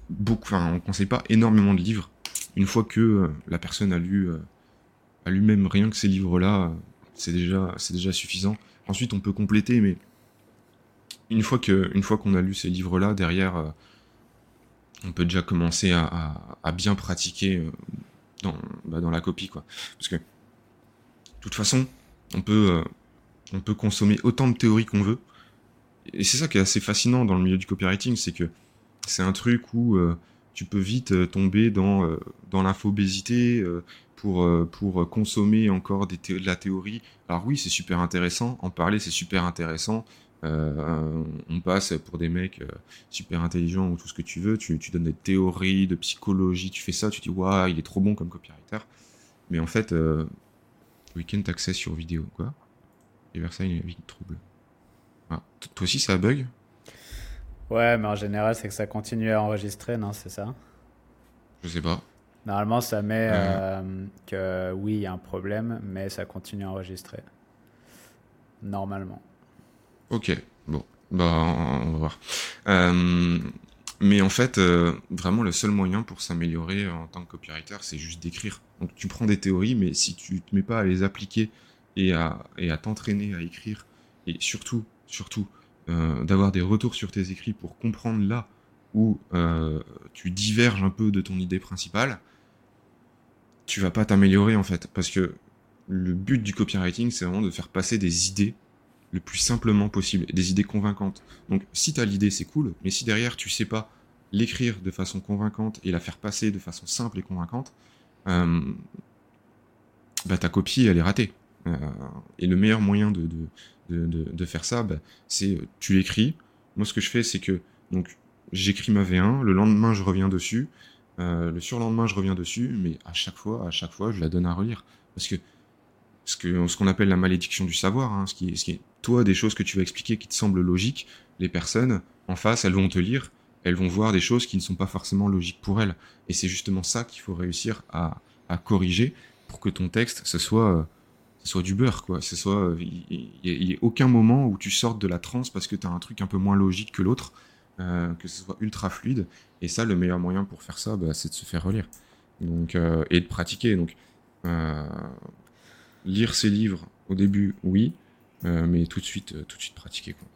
beaucoup, enfin on conseille pas énormément de livres. Une fois que la personne a lu a lu même rien que ces livres-là, c'est déjà, c'est déjà suffisant. Ensuite, on peut compléter, mais une fois que, une fois qu'on a lu ces livres-là, derrière, euh, on peut déjà commencer à, bien pratiquer euh, dans, bah, dans la copie, quoi. Parce que, de toute façon, on peut, euh, on peut consommer autant de théories qu'on veut. Et c'est ça qui est assez fascinant dans le milieu du copywriting, c'est que c'est un truc où tu peux vite tomber dans, dans l'infobésité, pour, euh, pour consommer encore des de la théorie. Alors oui, c'est super intéressant, en parler c'est super intéressant. Euh, on passe pour des mecs euh, super intelligents ou tout ce que tu veux, tu, tu, donnes des théories de psychologie, tu fais ça, tu dis waouh, il est trop bon comme copywriter. Mais en fait, euh, Weekend Access sur vidéo, quoi. Et Versailles, il vite trouble. Ah, toi aussi, ça bug? Ouais, mais en général, c'est que ça continue à enregistrer, non C'est ça? Je sais pas. Normalement, ça met euh, que oui, il y a un problème, mais ça continue à enregistrer. Normalement. Ok, bon, bah, on va voir. Euh, mais en fait, euh, vraiment, le seul moyen pour s'améliorer en tant que copywriter, c'est juste d'écrire. Donc, tu prends des théories, mais si tu te mets pas à les appliquer et à, et à t'entraîner à écrire, et surtout, surtout, d'avoir des retours sur tes écrits pour comprendre là où tu diverges un peu de ton idée principale, tu vas pas t'améliorer en fait. Parce que le but du copywriting, c'est vraiment de faire passer des idées le plus simplement possible, des idées convaincantes. Donc si tu as l'idée, c'est cool, mais si derrière tu sais pas l'écrire de façon convaincante et la faire passer de façon simple et convaincante, euh, bah, ta copie, elle est ratée. Euh, et le meilleur moyen de, de, de, faire ça, bah, c'est tu l'écris. Moi, ce que je fais, c'est que donc j'écris ma V1, le lendemain, je reviens dessus, euh, le surlendemain, je reviens dessus, mais à chaque fois, à chaque fois, je la donne à relire. Parce que ce qu'on ce appelle la malédiction du savoir, hein, ce, qui est, toi, des choses que tu vas expliquer qui te semblent logiques, les personnes en face, elles vont te lire, elles vont voir des choses qui ne sont pas forcément logiques pour elles. Et c'est justement ça qu'il faut réussir à, à, corriger pour que ton texte, ce soit, soit du beurre, quoi. Ce soit, il n'y ait aucun moment où tu sortes de la transe parce que tu as un truc un peu moins logique que l'autre. Euh, que ce soit ultra fluide. Et ça, le meilleur moyen pour faire ça, bah, c'est de se faire relire. Donc, euh, et de pratiquer. Donc, euh, lire ses livres au début, oui, mais tout de suite, tout de suite pratiquer. Quoi.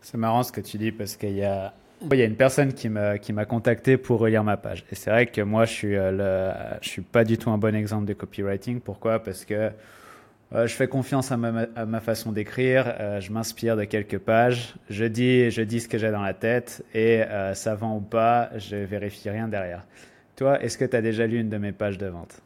C'est marrant ce que tu dis parce qu'il y a, il y a une personne qui m'a, qui m'a contacté pour relire ma page. Et c'est vrai que moi, je suis, le, je suis pas du tout un bon exemple de copywriting. Pourquoi? Parce que euh, je fais confiance à ma, façon d'écrire, euh, je m'inspire de quelques pages, je dis, je dis ce que j'ai dans la tête et euh, ça vend ou pas, je vérifie rien derrière. Toi, est-ce que tu as déjà lu une de mes pages de vente?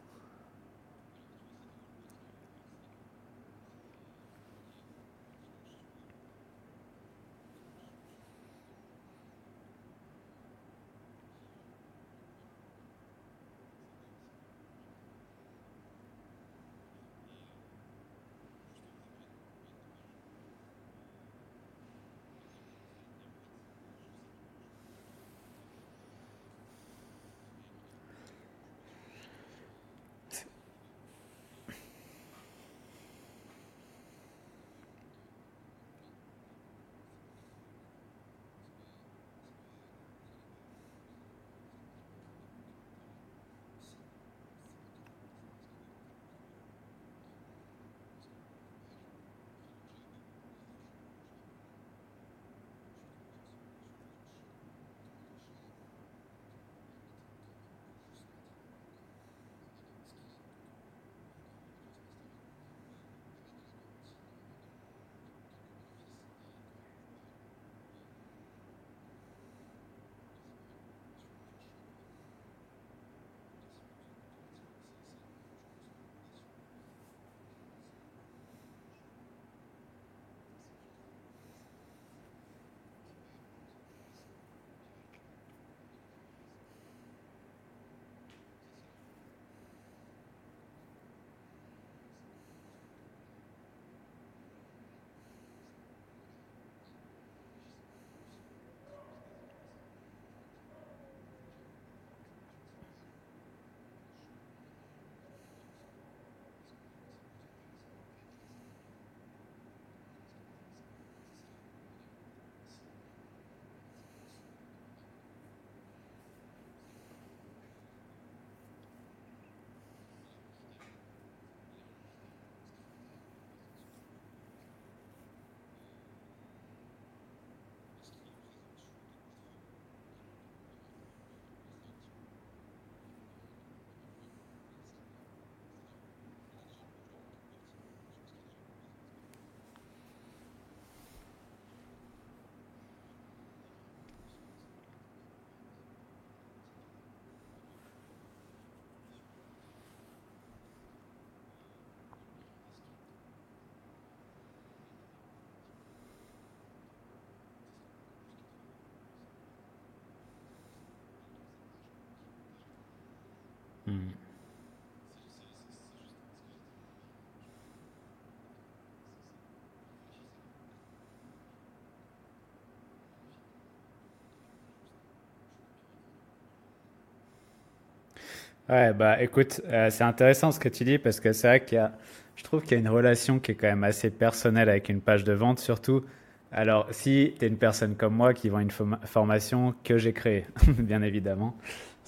Ouais, bah écoute, euh, c'est intéressant ce que tu dis parce que c'est vrai qu'il y a, je trouve qu'il y a une relation qui est quand même assez personnelle avec une page de vente, surtout. Alors, si tu es une personne comme moi qui vend une formation que j'ai créée, bien évidemment,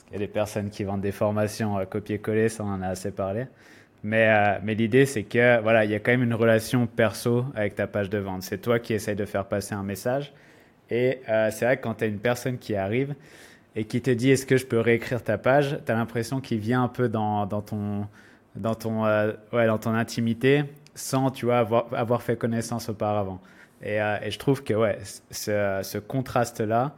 qu'il y a des personnes qui vendent des formations euh, copier-coller, ça on en a assez parlé. Mais, euh, mais l'idée, c'est que voilà, il y a quand même une relation perso avec ta page de vente. C'est toi qui essayes de faire passer un message. Et c'est vrai que quand tu as une personne qui arrive, et qui te dit est-ce que je peux réécrire ta page, tu as l'impression qu'il vient un peu dans, ton, dans, ton, euh, ouais, dans ton intimité sans tu vois, avoir, fait connaissance auparavant. Et, euh, je trouve que ouais, ce, ce contraste-là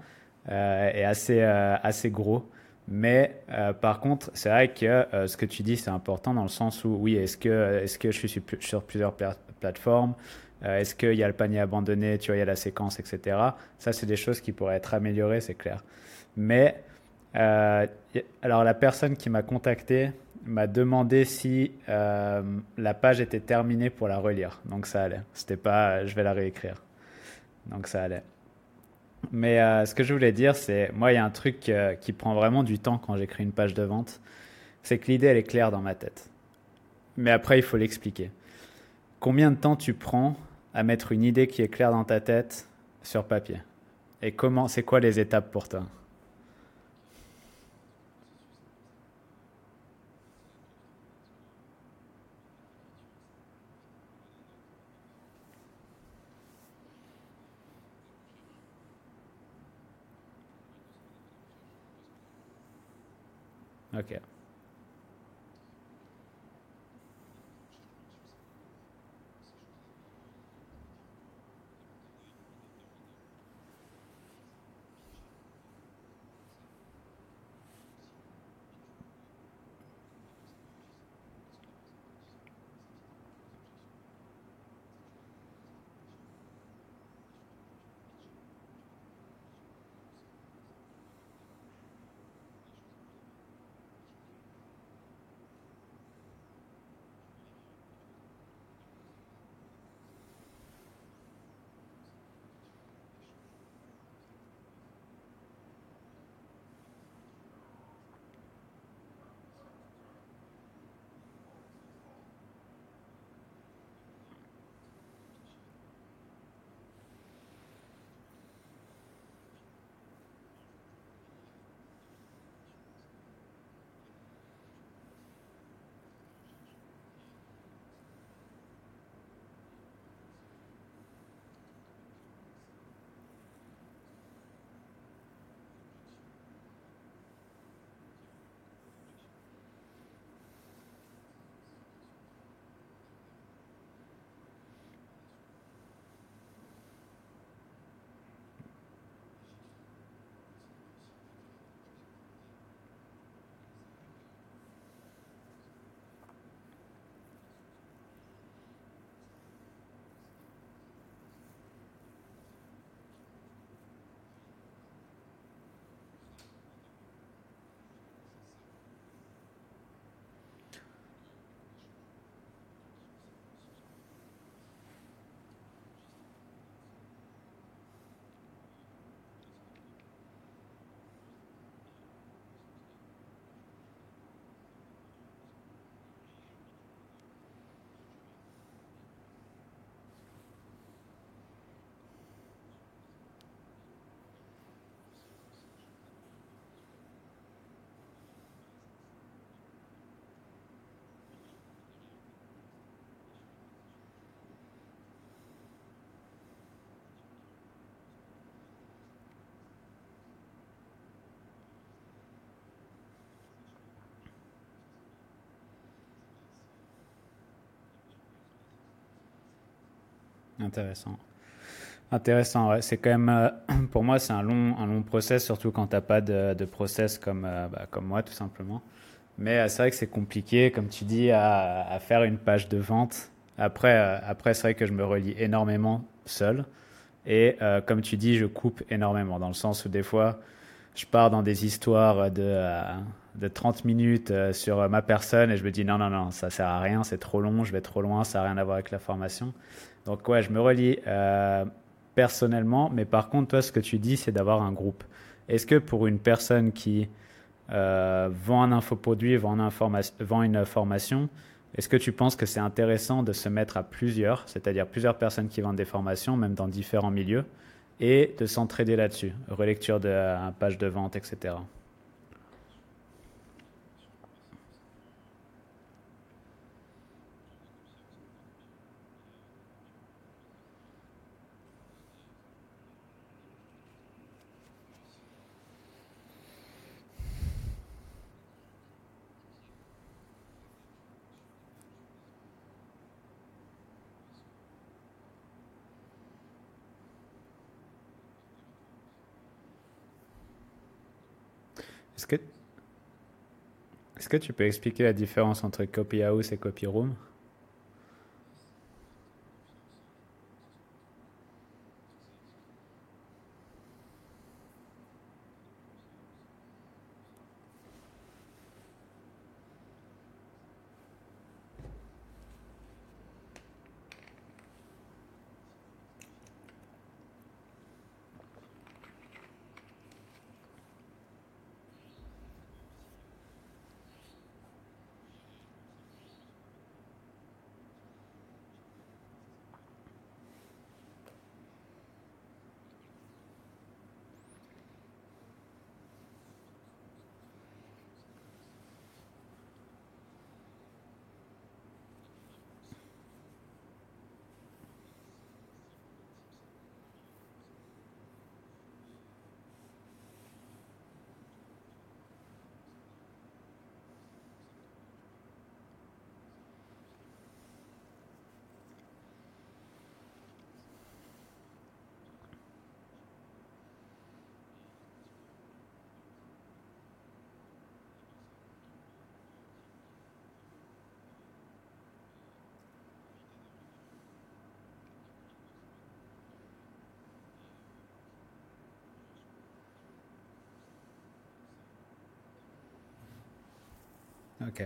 euh, est assez, assez gros. Mais par contre, c'est vrai que ce que tu dis, c'est important dans le sens où, oui, est-ce que, est que je suis sur plusieurs plateformes? Est-ce qu'il y a le panier abandonné Tu vois, il y a la séquence, etc. Ça, c'est des choses qui pourraient être améliorées, c'est clair. Mais euh, alors la personne qui m'a contacté m'a demandé si euh, la page était terminée pour la relire. Donc ça allait. C'était pas je vais la réécrire. Donc ça allait. Mais euh, ce que je voulais dire, c'est moi, il y a un truc qui prend vraiment du temps quand j'écris une page de vente. C'est que l'idée, elle est claire dans ma tête. Mais après, il faut l'expliquer. Combien de temps tu prends à mettre une idée qui est claire dans ta tête sur papier? Et comment, c'est quoi les étapes pour toi? Okay. Intéressant. Intéressant. C'est quand même, euh, pour moi, c'est un long, un long process, surtout quand tu n'as pas de, process comme, euh, bah, comme moi, tout simplement. Mais euh, c'est vrai que c'est compliqué, comme tu dis, à, à, faire une page de vente. Après, après c'est vrai que je me relis énormément seul. Et comme tu dis, je coupe énormément, dans le sens où des fois, je pars dans des histoires de, de 30 minutes sur ma personne et je me dis non, non, non, ça sert à rien, c'est trop long, je vais trop loin, ça n'a rien à voir avec la formation. Donc ouais, je me relie personnellement, mais par contre, toi, ce que tu dis, c'est d'avoir un groupe. Est-ce que pour une personne qui vend un infoproduit, vend, vend une formation, est-ce que tu penses que c'est intéressant de se mettre à plusieurs, c'est-à-dire plusieurs personnes qui vendent des formations, même dans différents milieux, et de s'entraider là-dessus, relecture de euh, page de vente, etc. Est-ce que, est-ce que tu peux expliquer la différence entre copy house et copy room? Ok.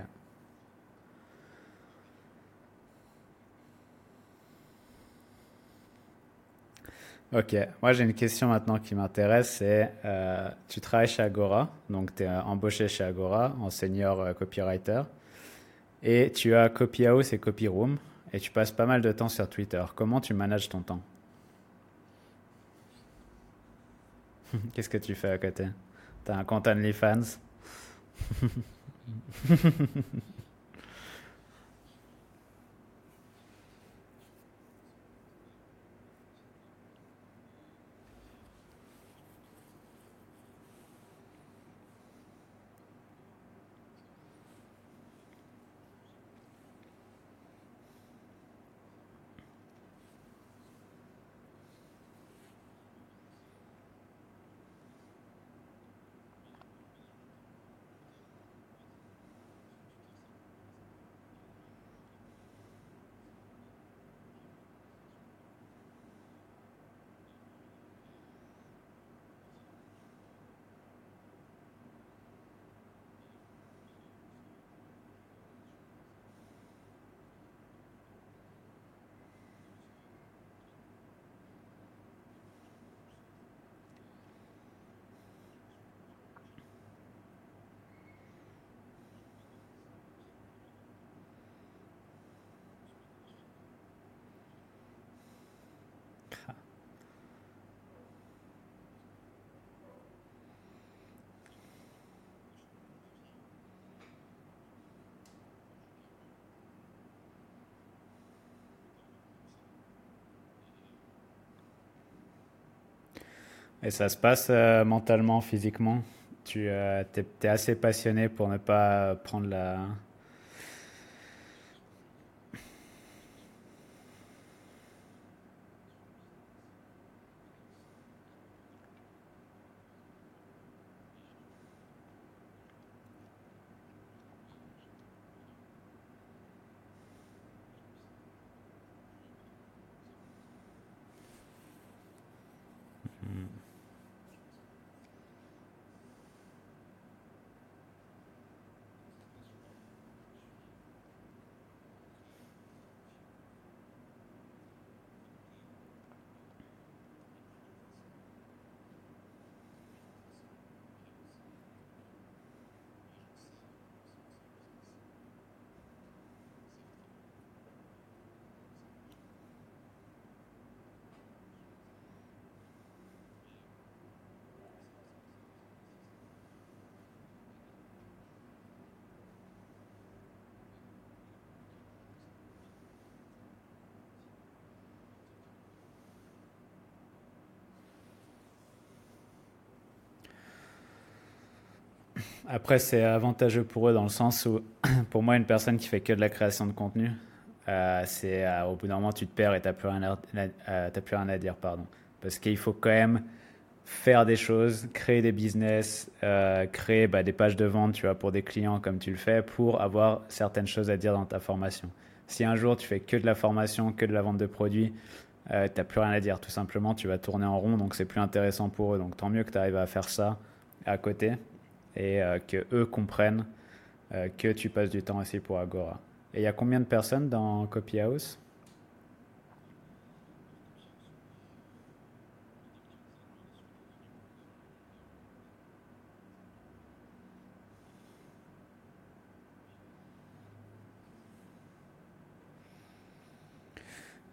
Ok, moi j'ai une question maintenant qui m'intéresse, c'est euh, tu travailles chez Agora, donc tu es embauché chez Agora en senior euh, copywriter, et tu as Copy House et Copy Room, et tu passes pas mal de temps sur Twitter. Comment tu manages ton temps? Qu'est-ce que tu fais à côté? Tu as un compte OnlyFans? 嗯。哼 Et ça se passe euh, mentalement, physiquement? Tu euh, es, assez passionné pour ne pas prendre la, après, c'est avantageux pour eux dans le sens où, pour moi, une personne qui fait que de la création de contenu, euh, c'est euh, au bout d'un moment, tu te perds et tu n'as plus, rien à, euh, dire. Pardon. Parce qu'il faut quand même faire des choses, créer des business, créer bah, des pages de vente tu vois, pour des clients comme tu le fais, pour avoir certaines choses à dire dans ta formation. Si un jour tu fais que de la formation, que de la vente de produits, tu n'as plus rien à dire. Tout simplement, tu vas tourner en rond, donc c'est plus intéressant pour eux. Donc tant mieux que tu arrives à faire ça à côté et euh, que eux comprennent euh, que tu passes du temps aussi pour Agora. Et il y a combien de personnes dans Copy House?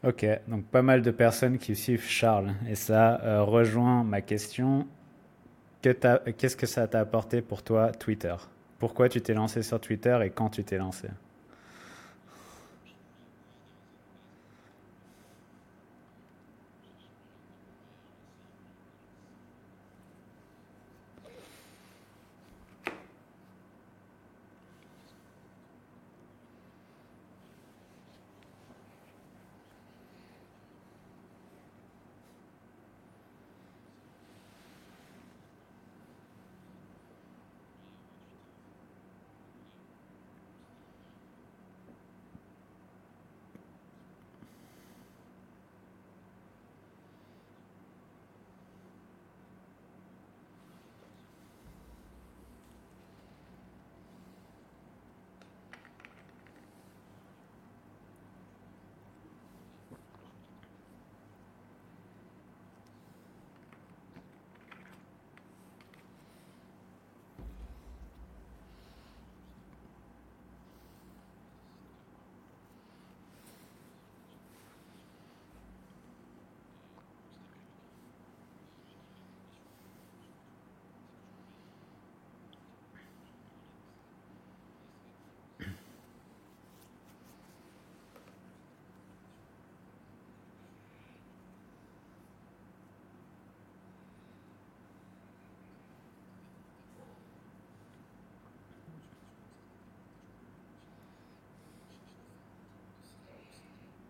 Ok, donc pas mal de personnes qui suivent Charles. Et ça euh, rejoint ma question Qu'est-ce que ça t'a apporté pour toi, Twitter? Pourquoi tu t'es lancé sur Twitter et quand tu t'es lancé?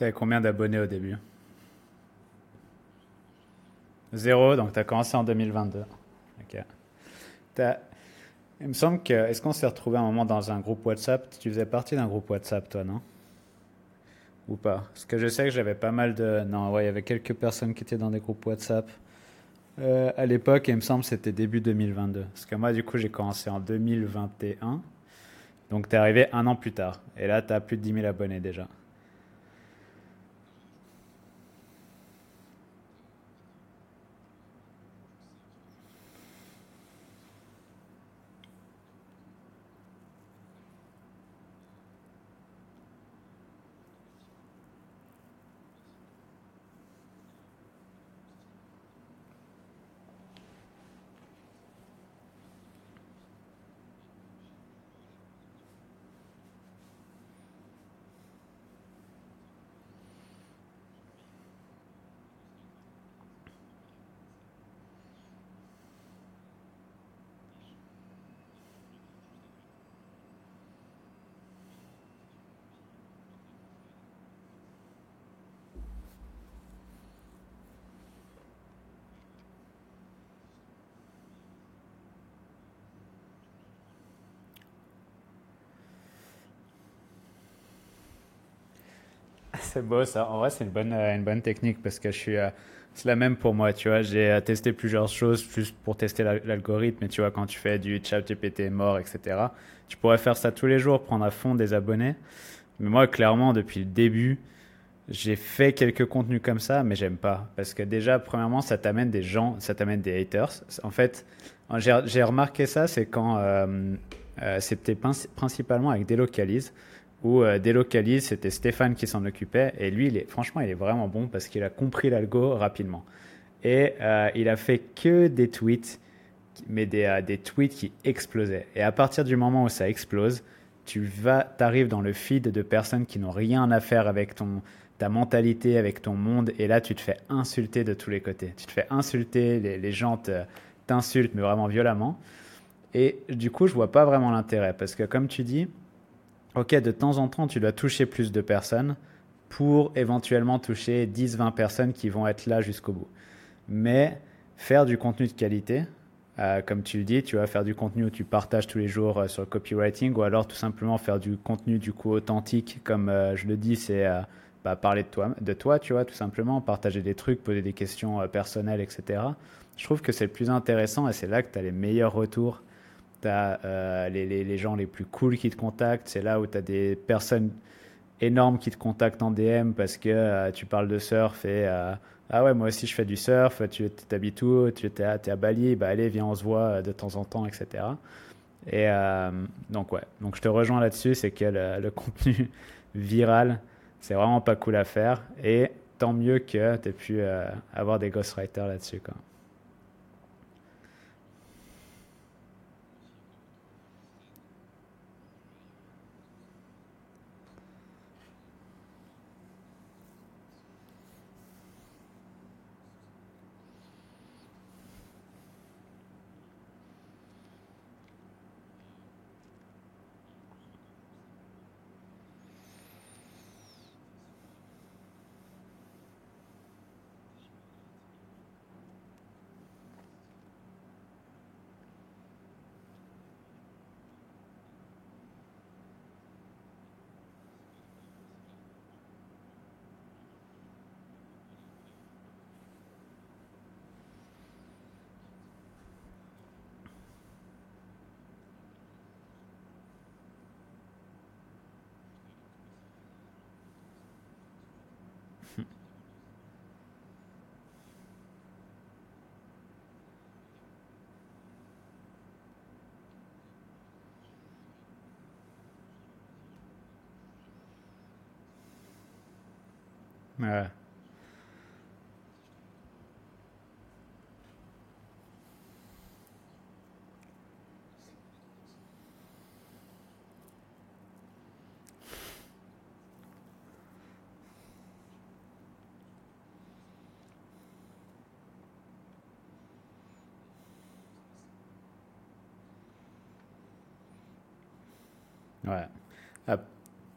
Tu combien d'abonnés au début? Zéro, donc tu as commencé en 2022. Ok. Il me semble que. Est-ce qu'on s'est retrouvé un moment dans un groupe WhatsApp? Tu faisais partie d'un groupe WhatsApp, toi, non? Ou pas? Parce que je sais que j'avais pas mal de. Non, ouais, il y avait quelques personnes qui étaient dans des groupes WhatsApp. Euh, à l'époque, il me semble que c'était début 2022. Parce que moi, du coup, j'ai commencé en 2021. Donc, tu es arrivé un an plus tard. Et là, tu as plus de 10 000 abonnés déjà. C'est beau ça. En vrai, c'est une bonne, bonne technique parce que je suis. c'est la même pour moi, tu vois. J'ai testé plusieurs choses juste pour tester l'algorithme. Et tu vois, quand tu fais du chat GPT mort, etc., tu pourrais faire ça tous les jours, prendre à fond des abonnés. Mais moi, clairement, depuis le début, j'ai fait quelques contenus comme ça, mais j'aime pas. Parce que déjà, premièrement, ça t'amène des gens, ça t'amène des haters. En fait, j'ai remarqué ça, c'est quand euh, euh, c'était principalement avec Délocalise, où euh, Délocalise, c'était Stéphane qui s'en occupait, et lui, il est, franchement, il est vraiment bon parce qu'il a compris l'algo rapidement. Et il a fait que des tweets, mais des, des tweets qui explosaient. Et à partir du moment où ça explose, tu vas, arrives dans le feed de personnes qui n'ont rien à faire avec ton, ta mentalité, avec ton monde, et là tu te fais insulter de tous les côtés. Tu te fais insulter, les, gens t'insultent, mais vraiment violemment. Et du coup, je vois pas vraiment l'intérêt, parce que comme tu dis, ok, de temps en temps, tu dois toucher plus de personnes pour éventuellement toucher 10-20 personnes qui vont être là jusqu'au bout. Mais faire du contenu de qualité, euh, comme tu le dis, tu vas faire du contenu où tu partages tous les jours euh, sur le copywriting, ou alors tout simplement faire du contenu du coup authentique, comme euh, je le dis, c'est bah, parler de toi, de toi, tu vois, tout simplement, partager des trucs, poser des questions personnelles, etc. Je trouve que c'est le plus intéressant et c'est là que tu as les meilleurs retours. Tu as euh, les, les, gens les plus cool qui te contactent. C'est là où tu as des personnes énormes qui te contactent en DM parce que euh, tu parles de surf et ah ouais, moi aussi je fais du surf. Tu t'habites où? Tu es, à Bali? Bah allez, viens, on se voit de temps en temps, etc. Et donc, ouais. Donc, je te rejoins là-dessus c'est que le, contenu viral, c'est vraiment pas cool à faire. Et tant mieux que tu pu euh, avoir des ghostwriters là-dessus. Quoi.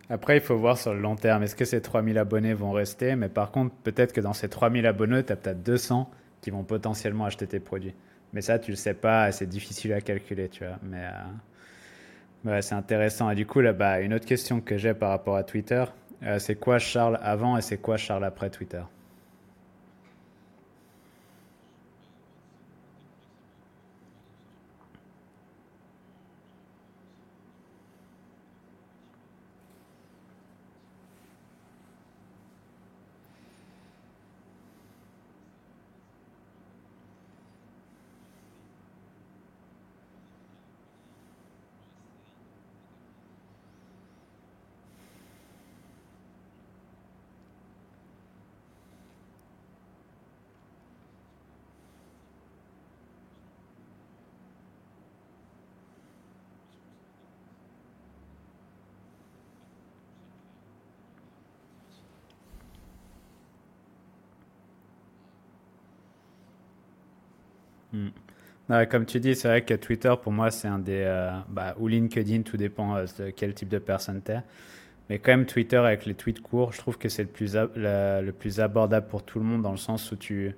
Après, il faut voir sur le long terme. Est-ce que ces 3000 abonnés vont rester? Mais par contre, peut-être que dans ces 3000 abonnés, tu as peut-être 200 qui vont potentiellement acheter tes produits. Mais ça, tu le sais pas, c'est difficile à calculer, tu vois. Mais euh, c'est intéressant. Et du coup, là, une autre question que j'ai par rapport à Twitter, euh, c'est quoi Charles avant et c'est quoi Charles après Twitter? Hmm. comme tu dis, c'est vrai que Twitter, pour moi, c'est un des. Euh, bah, ou LinkedIn, tout dépend euh, de quel type de personne tu es. Mais quand même, Twitter, avec les tweets courts, je trouve que c'est le, plus le plus abordable pour tout le monde dans le sens où tu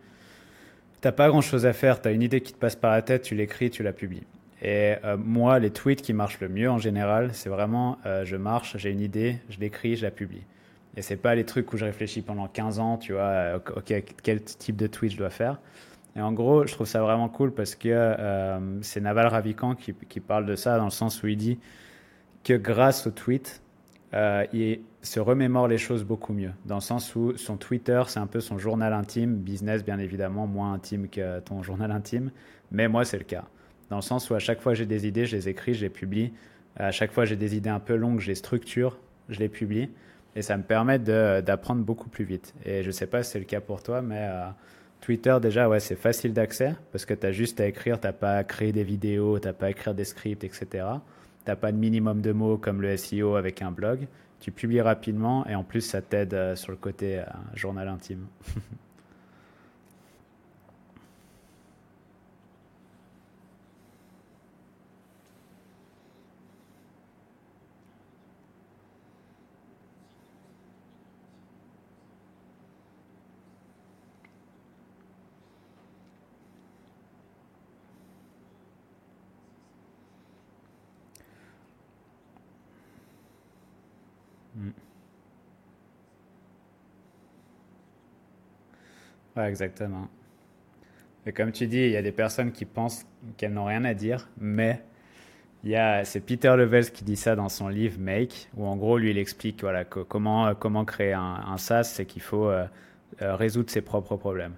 n'as pas grand chose à faire. Tu as une idée qui te passe par la tête, tu l'écris, tu la publies. Et euh, moi, les tweets qui marchent le mieux en général, c'est vraiment je marche, j'ai une idée, je l'écris, je la publie. Et c'est pas les trucs où je réfléchis pendant 15 ans, tu vois, ok, quel type de tweet je dois faire. Et en gros, je trouve ça vraiment cool parce que euh, c'est Naval Ravikant qui, qui, parle de ça dans le sens où il dit que grâce au tweet, euh, il se remémore les choses beaucoup mieux. Dans le sens où son Twitter, c'est un peu son journal intime, business bien évidemment, moins intime que ton journal intime, mais moi c'est le cas. Dans le sens où à chaque fois j'ai des idées, je les écris, je les publie. À chaque fois j'ai des idées un peu longues, je les structure, je les publie. Et ça me permet d'apprendre beaucoup plus vite. Et je ne sais pas si c'est le cas pour toi, mais euh, Twitter, déjà, ouais, c'est facile d'accès parce que tu as juste à écrire, tu n'as pas à créer des vidéos, tu n'as pas à écrire des scripts, etc. Tu pas de minimum de mots comme le SEO avec un blog. Tu publies rapidement et en plus, ça t'aide euh, sur le côté euh, journal intime. Ouais, exactement. Et comme tu dis, il y a des personnes qui pensent qu'elles n'ont rien à dire, mais il y a, c'est Peter Levels qui dit ça dans son livre Make, où en gros, lui, il explique voilà, comment, comment créer un, un SaaS, c'est qu'il faut euh, euh, résoudre ses propres problèmes.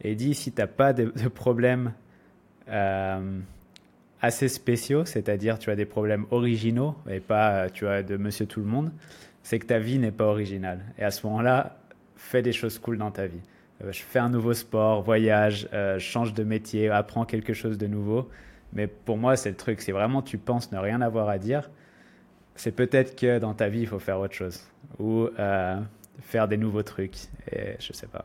Et il dit, si tu n'as pas de, problèmes euh, assez spéciaux, c'est-à-dire tu as des problèmes originaux et pas tu as de monsieur tout le monde, c'est que ta vie n'est pas originale. Et à ce moment-là, fais des choses cool dans ta vie. Euh, je fais un nouveau sport, voyage, euh, change de métier, apprends quelque chose de nouveau. Mais pour moi, c'est le truc. Si vraiment tu penses ne rien avoir à dire, c'est peut-être que dans ta vie, il faut faire autre chose. Ou euh, faire des nouveaux trucs. Et je sais pas.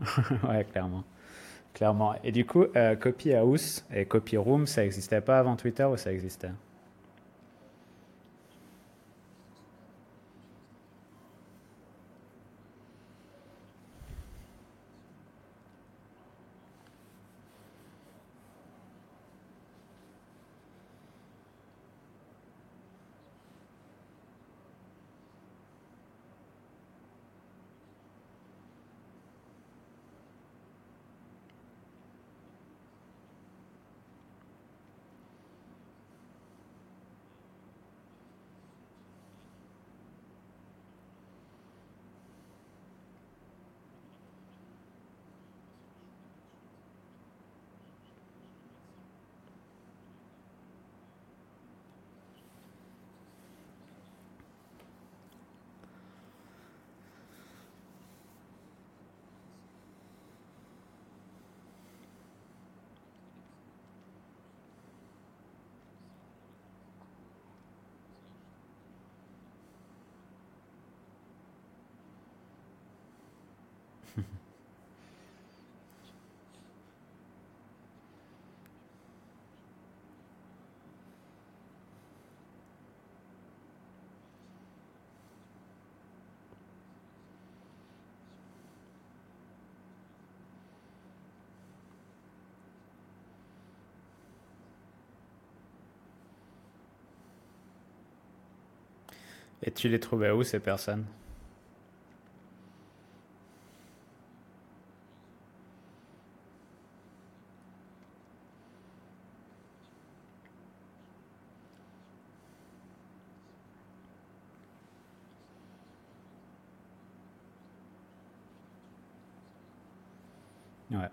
ouais, clairement. Clairement. Et du coup, Copy House et Copy Room, ça n'existait pas avant Twitter ou ça existait? Tu les trouvais où ces personnes Ouais.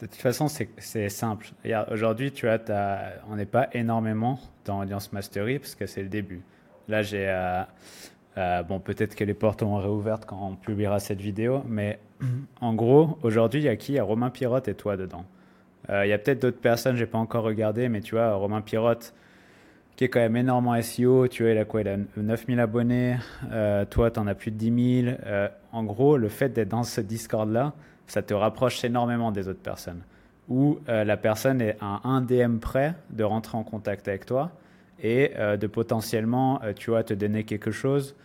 De toute façon, c'est simple. Aujourd'hui, tu vois, on n'est pas énormément dans Audience Mastery parce que c'est le début. Là, j'ai. Euh, euh, bon, peut-être que les portes vont réouvertes quand on publiera cette vidéo, mais en gros, aujourd'hui, il y a qui? Il y a Romain Pirotte et toi dedans. Euh, il y a peut-être d'autres personnes, j'ai pas encore regardé, mais tu vois, Romain Pirotte, qui est quand même énormément SEO, tu vois, il a quoi? Il a 9000 abonnés, toi, tu en as plus de 10 000. en gros, le fait d'être dans ce Discord-là, ça te rapproche énormément des autres personnes. Où euh, la personne est à un DM près de rentrer en contact avec toi et euh, de potentiellement, euh, tu vois, te donner quelque chose.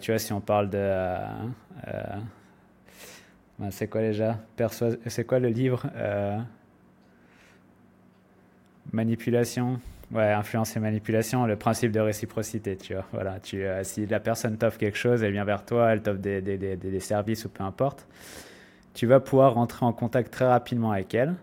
tu vois, si on parle de... C'est quoi déjà? C'est quoi le livre? Manipulation Ouais, influence et manipulation, le principe de réciprocité, tu vois. Voilà, tu, si la personne t'offre quelque chose, elle vient vers toi, elle t'offre des, des, des, des, services ou peu importe, tu vas pouvoir rentrer en contact très rapidement avec elle.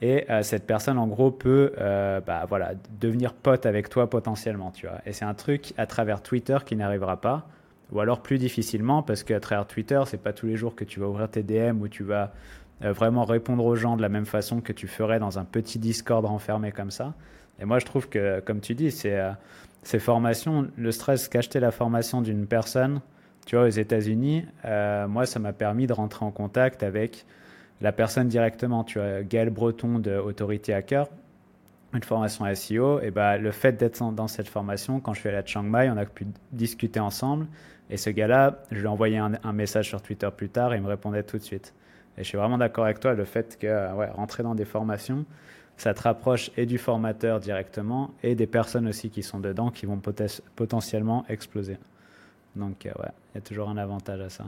Et euh, cette personne, en gros, peut euh, bah, voilà, devenir pote avec toi potentiellement. Tu vois. Et c'est un truc à travers Twitter qui n'arrivera pas. Ou alors plus difficilement, parce qu'à travers Twitter, c'est pas tous les jours que tu vas ouvrir tes DM ou tu vas euh, vraiment répondre aux gens de la même façon que tu ferais dans un petit Discord renfermé comme ça. Et moi, je trouve que, comme tu dis, c'est ces formations, le stress qu'acheter la formation d'une personne, tu vois, aux États-Unis, euh, moi, ça m'a permis de rentrer en contact avec la personne directement. Tu vois, Gaël Breton de Autorité Hacker, une formation SEO. Et bah, le fait d'être dans cette formation, quand je suis allé à Chiang Mai, on a pu discuter ensemble. Et ce gars-là, je lui ai envoyé un, message sur Twitter plus tard et il me répondait tout de suite. Et je suis vraiment d'accord avec toi, le fait que ouais, rentrer dans des formations, ça te rapproche et du formateur directement et des personnes aussi qui sont dedans qui vont potentiellement exploser. Donc, euh, ouais, il y a toujours un avantage à ça.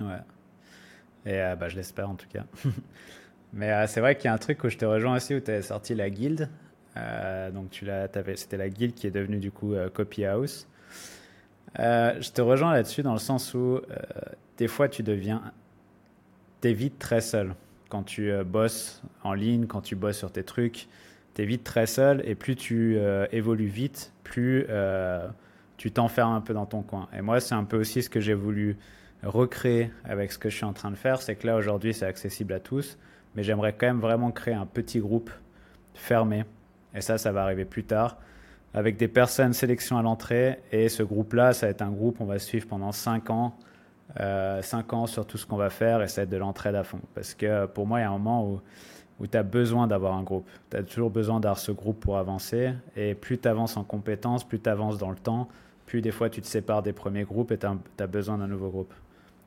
Ouais. Et euh, bah, je l'espère en tout cas. Mais euh, c'est vrai qu'il y a un truc où je te rejoins aussi, où tu as sorti la guilde. Euh, donc tu l'as, c'était la guilde qui est devenue du coup Copy House. je te rejoins là-dessus dans le sens où des fois tu deviens, t'es vite très seul. Quand tu bosses en ligne, quand tu bosses sur tes trucs, t'es vite très seul et plus tu évolues vite, plus tu t'enfermes un peu dans ton coin. Et moi, c'est un peu aussi ce que j'ai voulu recréer avec ce que je suis en train de faire, c'est que là aujourd'hui c'est accessible à tous, mais j'aimerais quand même vraiment créer un petit groupe fermé. Et ça, ça va arriver plus tard, avec des personnes sélection à l'entrée. Et ce groupe-là, ça va être un groupe, on va suivre pendant 5 ans, euh, 5 ans sur tout ce qu'on va faire, et ça va être de l'entraide à fond. Parce que pour moi, il y a un moment où, où tu as besoin d'avoir un groupe. Tu as toujours besoin d'avoir ce groupe pour avancer. Et plus tu avances en compétences, plus tu avances dans le temps, plus des fois tu te sépares des premiers groupes et tu as besoin d'un nouveau groupe.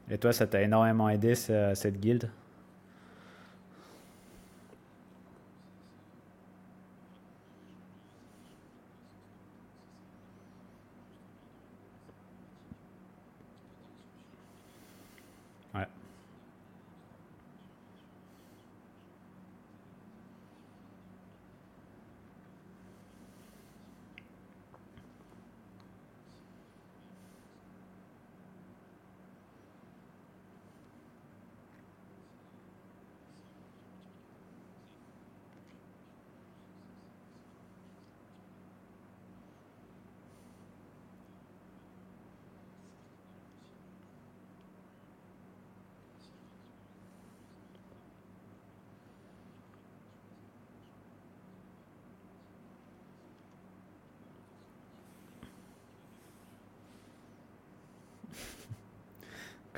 Et toi, ça t'a énormément aidé, cette guilde?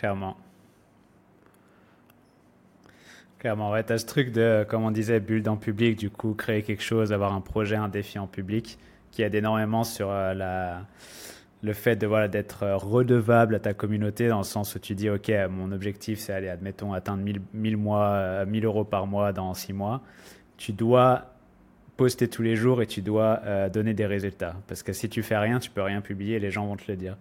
Clairement. Clairement, ouais, tu as ce truc de, comme on disait, bulle en public, du coup, créer quelque chose, avoir un projet, un défi en public, qui aide énormément sur euh, la, le fait de voilà, d'être euh, redevable à ta communauté, dans le sens où tu dis, OK, mon objectif, c'est aller, admettons, atteindre 1000, 1000, mois, 1000 euh, euros par mois dans 6 mois. Tu dois poster tous les jours et tu dois donner des résultats. Parce que si tu fais rien, tu peux rien publier, les gens vont te le dire.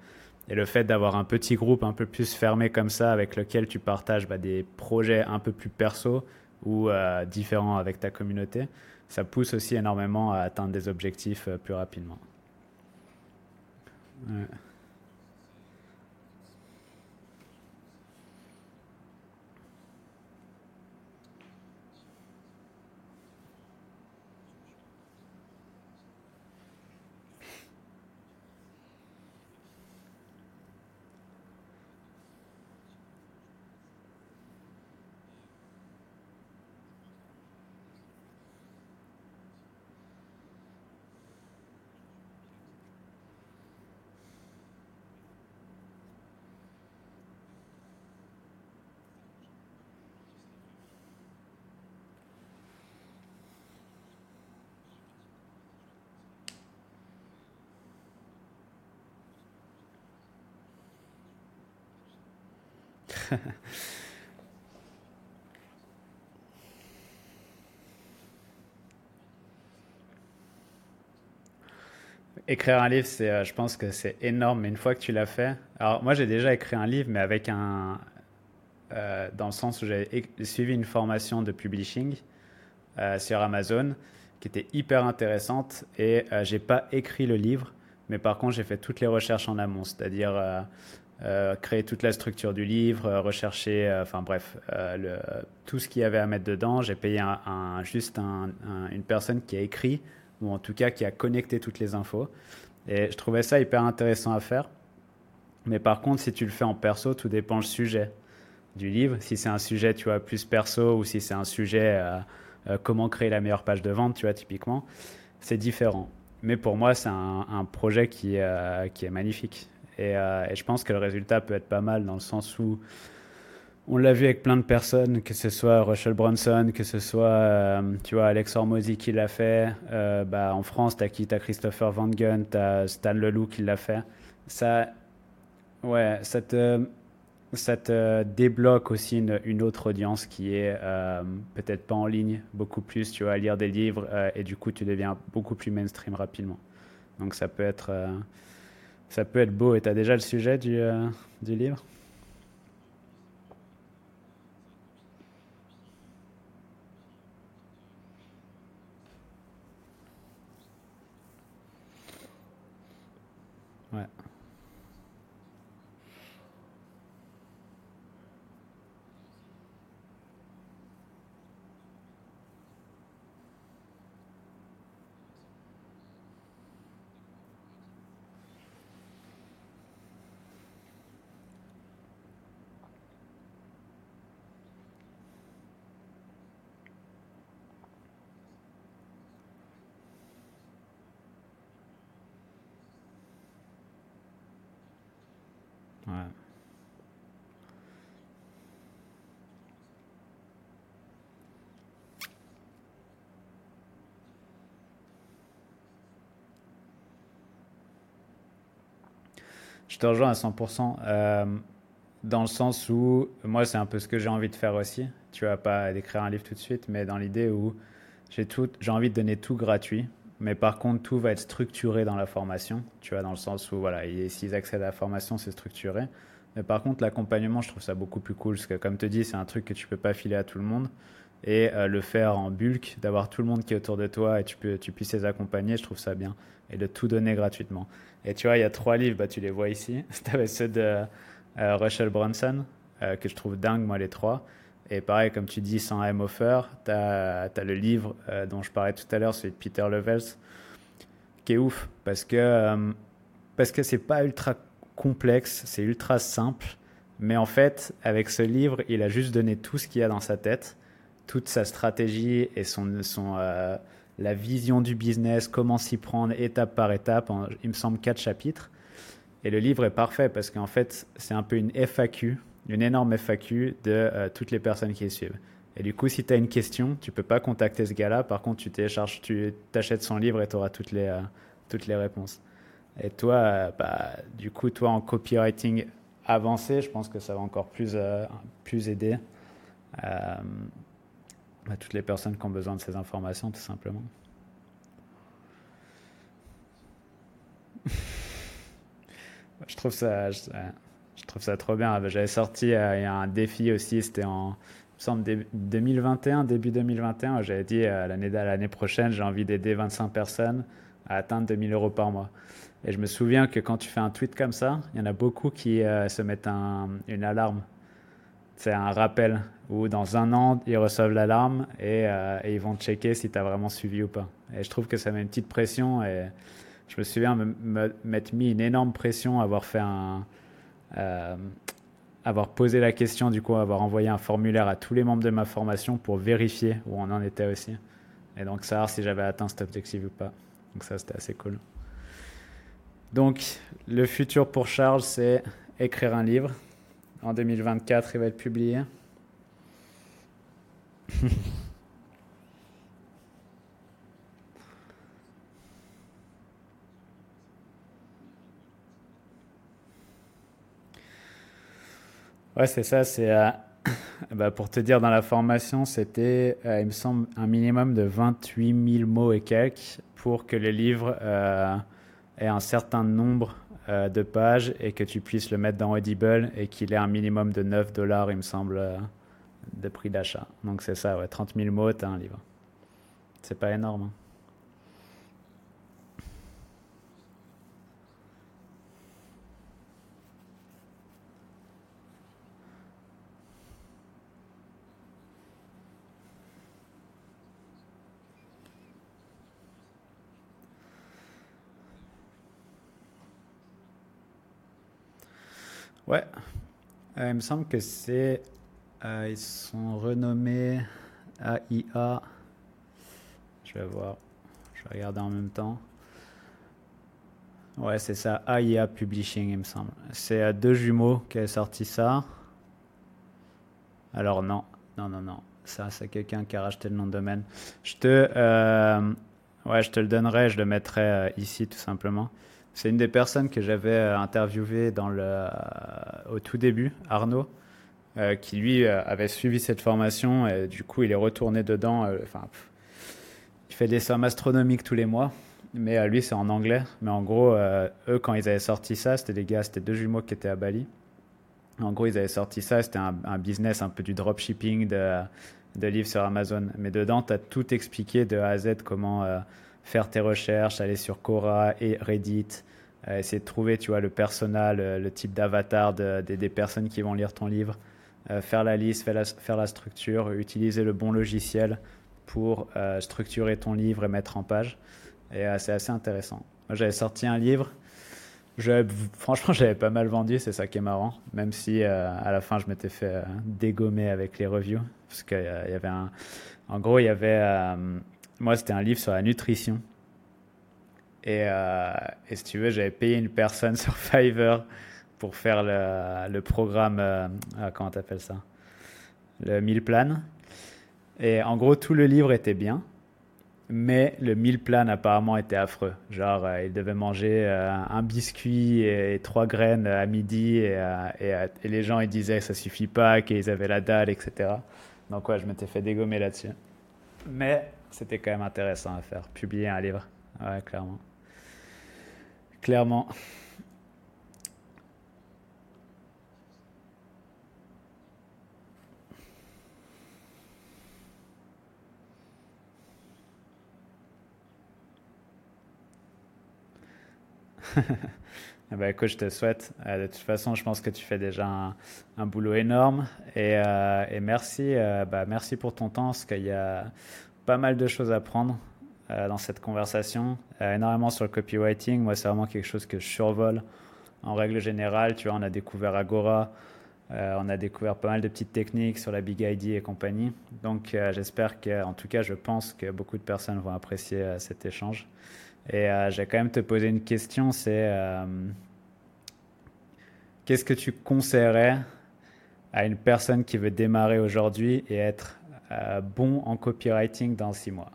Et le fait d'avoir un petit groupe un peu plus fermé comme ça, avec lequel tu partages bah, des projets un peu plus perso ou euh, différents avec ta communauté, ça pousse aussi énormément à atteindre des objectifs euh, plus rapidement. Écrire un livre, c'est, euh, je pense que c'est énorme, mais une fois que tu l'as fait. Alors, moi, j'ai déjà écrit un livre, mais avec un. Euh, dans le sens où j'ai suivi une formation de publishing euh, sur Amazon qui était hyper intéressante et j'ai pas écrit le livre, mais par contre, j'ai fait toutes les recherches en amont, c'est-à-dire créer toute la structure du livre, rechercher, enfin bref, le, tout ce qu'il y avait à mettre dedans. J'ai payé juste une personne qui a écrit ou en tout cas qui a connecté toutes les infos. Et je trouvais ça hyper intéressant à faire. Mais par contre, si tu le fais en perso, tout dépend du sujet du livre. Si c'est un sujet, tu vois, plus perso, ou si c'est un sujet euh, euh, comment créer la meilleure page de vente, tu vois, typiquement, c'est différent. Mais pour moi, c'est un, projet euh, qui est magnifique. Et, et, je pense que le résultat peut être pas mal dans le sens où on l'a vu avec plein de personnes, que ce soit Russell Brunson, que ce soit, euh, tu vois, Alex Hormozy qui l'a fait. Euh, bah, en France, t'as qui? T'as Christopher Van Gunn, t'as Stan Leloup qui l'a fait. Ça, ouais, ça te, ça te débloque aussi une, autre audience qui est euh, peut-être pas en ligne, beaucoup plus, tu vois, à lire des livres et du coup, tu deviens beaucoup plus mainstream rapidement. Donc ça peut être, ça peut être beau. Et t'as déjà le sujet du, du livre? Je te rejoins à 100%. Euh, dans le sens où, moi, c'est un peu ce que j'ai envie de faire aussi. Tu vas pas d'écrire un livre tout de suite, mais dans l'idée où j'ai envie de donner tout gratuit. Mais par contre, tout va être structuré dans la formation. Tu vois, dans le sens où, voilà, s'ils accèdent à la formation, c'est structuré. Mais par contre, l'accompagnement, je trouve ça beaucoup plus cool. Parce que, comme te dis, c'est un truc que tu peux pas filer à tout le monde. Et euh, le faire en bulk, d'avoir tout le monde qui est autour de toi et tu, puisses les accompagner, je trouve ça bien. Et de tout donner gratuitement. Et tu vois, il y a trois livres, bah, tu les vois ici. Tu ceux de euh, Rachel Bronson, euh, que je trouve dingue, moi, les trois. Et pareil, comme tu dis, sans M. Offer, tu as, le livre euh, dont je parlais tout à l'heure, celui de Peter Levels, qui est ouf, parce que parce que c'est pas ultra complexe, c'est ultra simple. Mais en fait, avec ce livre, il a juste donné tout ce qu'il y a dans sa tête, toute sa stratégie et son, son, la vision du business, comment s'y prendre étape par étape. il me semble quatre chapitres. Et le livre est parfait parce qu'en fait, c'est un peu une FAQ, une énorme FAQ de euh, toutes les personnes qui le suivent. Et du coup, si tu as une question, tu peux pas contacter ce gars-là. Par contre, tu télécharges, tu t'achètes son livre et tu auras toutes les, euh, toutes les réponses. Et toi, euh, bah, du coup, toi en copywriting avancé, je pense que ça va encore plus, plus aider à toutes les personnes qui ont besoin de ces informations, tout simplement. je trouve ça, je, trouve ça trop bien. J'avais sorti euh, il a un défi aussi, c'était en 2021, début 2021. J'avais dit euh, l'année l'année prochaine, j'ai envie d'aider 25 personnes à atteindre 2000 euros par mois. Et je me souviens que quand tu fais un tweet comme ça, il y en a beaucoup qui euh, se mettent une alarme c'est un rappel où dans un an, ils reçoivent l'alarme et, euh, ils vont checker si tu as vraiment suivi ou pas. Et je trouve que ça met une petite pression et je me souviens m'être mis une énorme pression, avoir fait. Euh, avoir posé la question, du coup, avoir envoyé un formulaire à tous les membres de ma formation pour vérifier où on en était aussi. Et donc savoir si j'avais atteint cet objectif ou pas. Donc ça, c'était assez cool. Donc, le futur pour Charles, c'est écrire un livre en 2024, il va être publié. Ouais, c'est ça. C'est bah, pour te dire, dans la formation, c'était, il me semble, un minimum de 28 000 mots et quelques pour que le livre ait un certain nombre de pages et que tu puisses le mettre dans Audible et qu'il ait un minimum de 9 dollars, il me semble, de prix d'achat. Donc c'est ça, ouais, 30 000 mots, t'as un livre. C'est pas énorme. Hein. Ouais, euh, il me semble que c'est. Euh, ils sont renommés AIA. Je vais voir. Je vais regarder en même temps. Ouais, c'est ça, AIA Publishing, il me semble. C'est à deux jumeaux qui a sorti ça. Alors non, non, non, non. Ça, c'est quelqu'un qui a racheté le nom de domaine. Je te, euh, ouais, je te le donnerai, je le mettrai ici tout simplement. C'est une des personnes que j'avais euh, interviewé dans le, euh, au tout début, Arnaud, euh, qui lui avait suivi cette formation et du coup il est retourné dedans. Enfin, il fait des sommes astronomiques tous les mois, mais lui c'est en anglais. Mais en gros, eux quand ils avaient sorti ça, c'était des gars, c'était deux jumeaux qui étaient à Bali. En gros, ils avaient sorti ça, c'était un, business un peu du dropshipping de livres sur Amazon. Mais dedans, tu as tout expliqué de A à Z comment faire tes recherches, aller sur Quora et Reddit, euh, essayer de trouver tu vois, le personnel, le, type d'avatar des personnes qui vont lire ton livre, euh, faire la liste, faire la, structure, utiliser le bon logiciel pour euh, structurer ton livre et mettre en page. Et c'est assez intéressant. Moi, j'avais sorti un livre. franchement, j'avais pas mal vendu, c'est ça qui est marrant. Même si à la fin, je m'étais fait dégommer avec les reviews. Parce qu'il y avait un. En gros, il y avait moi, c'était un livre sur la nutrition. Et, euh, si tu veux, j'avais payé une personne sur Fiverr pour faire le, programme, euh, ah, comment t'appelles ça? Le mille plan. Et en gros, tout le livre était bien, mais le mille plan apparemment était affreux. Genre, euh, il devait manger euh, un biscuit et, trois graines à midi, et, les gens ils disaient que ça suffit pas, qu'ils avaient la dalle, etc. Donc ouais, je m'étais fait dégommer là-dessus. Mais c'était quand même intéressant à faire, publier un livre. Ouais, clairement. Clairement. Ben, écoute, je te souhaite. Euh, de toute façon, je pense que tu fais déjà un, boulot énorme. Et, euh, merci, euh, bah, merci pour ton temps, parce qu'il y a pas mal de choses à prendre euh, dans cette conversation, euh, énormément sur le copywriting. Moi, c'est vraiment quelque chose que je survole en règle générale. Tu vois, on a découvert Agora, euh, on a découvert pas mal de petites techniques sur la Big ID et compagnie. Donc, j'espère que, en tout cas, je pense que beaucoup de personnes vont apprécier cet échange. Et j'ai quand même te poser une question, c'est qu'est-ce que tu conseillerais à une personne qui veut démarrer aujourd'hui et être bon en copywriting dans six mois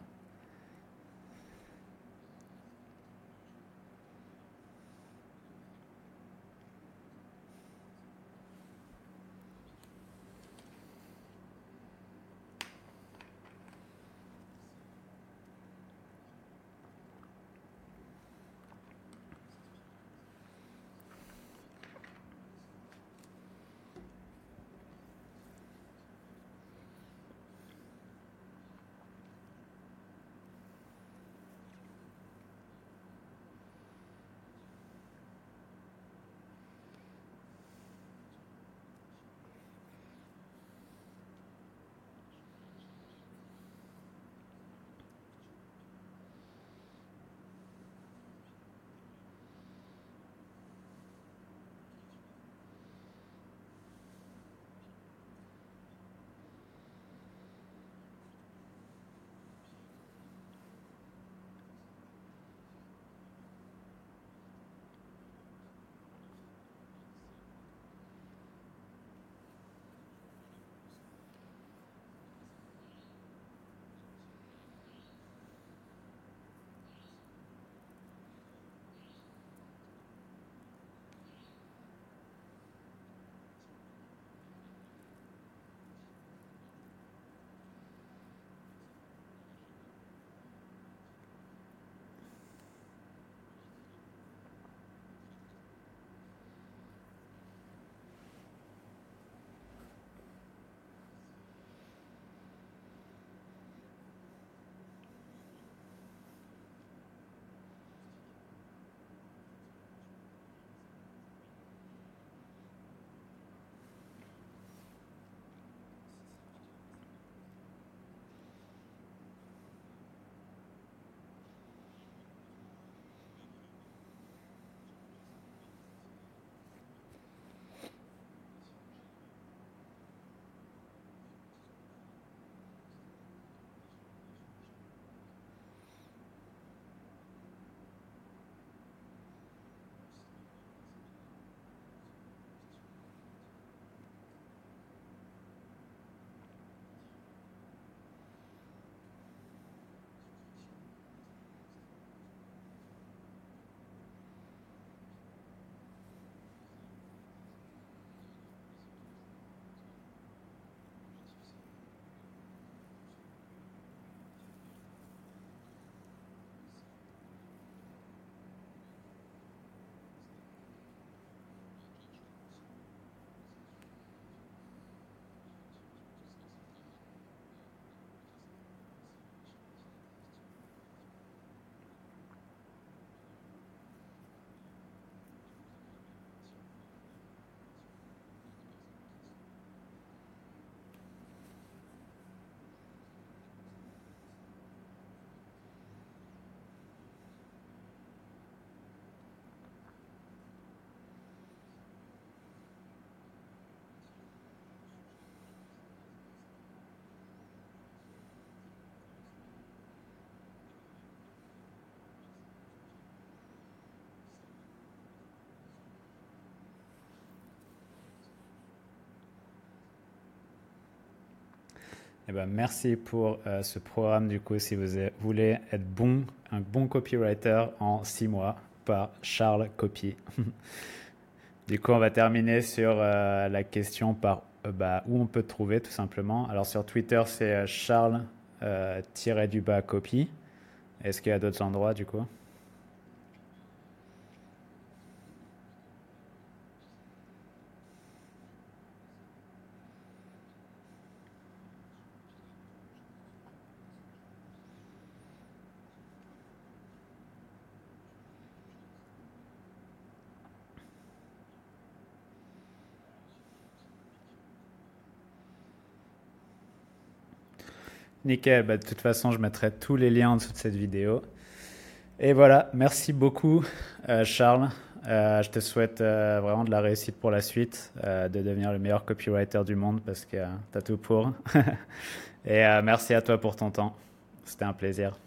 Eh ben, merci pour euh, ce programme. Du coup, si vous voulez être bon, un bon copywriter en six mois par Charles Copy. du coup, on va terminer sur euh, la question par euh, bah, où on peut te trouver, tout simplement. Alors, sur Twitter, c'est Charles-du-bas Copy. Est-ce qu'il y a d'autres endroits, du coup? Nickel, bah, de toute façon, je mettrai tous les liens en dessous de cette vidéo. Et voilà, merci beaucoup, euh, Charles. Euh, je te souhaite euh, vraiment de la réussite pour la suite, de devenir le meilleur copywriter du monde parce que tu as tout pour. Et merci à toi pour ton temps. C'était un plaisir.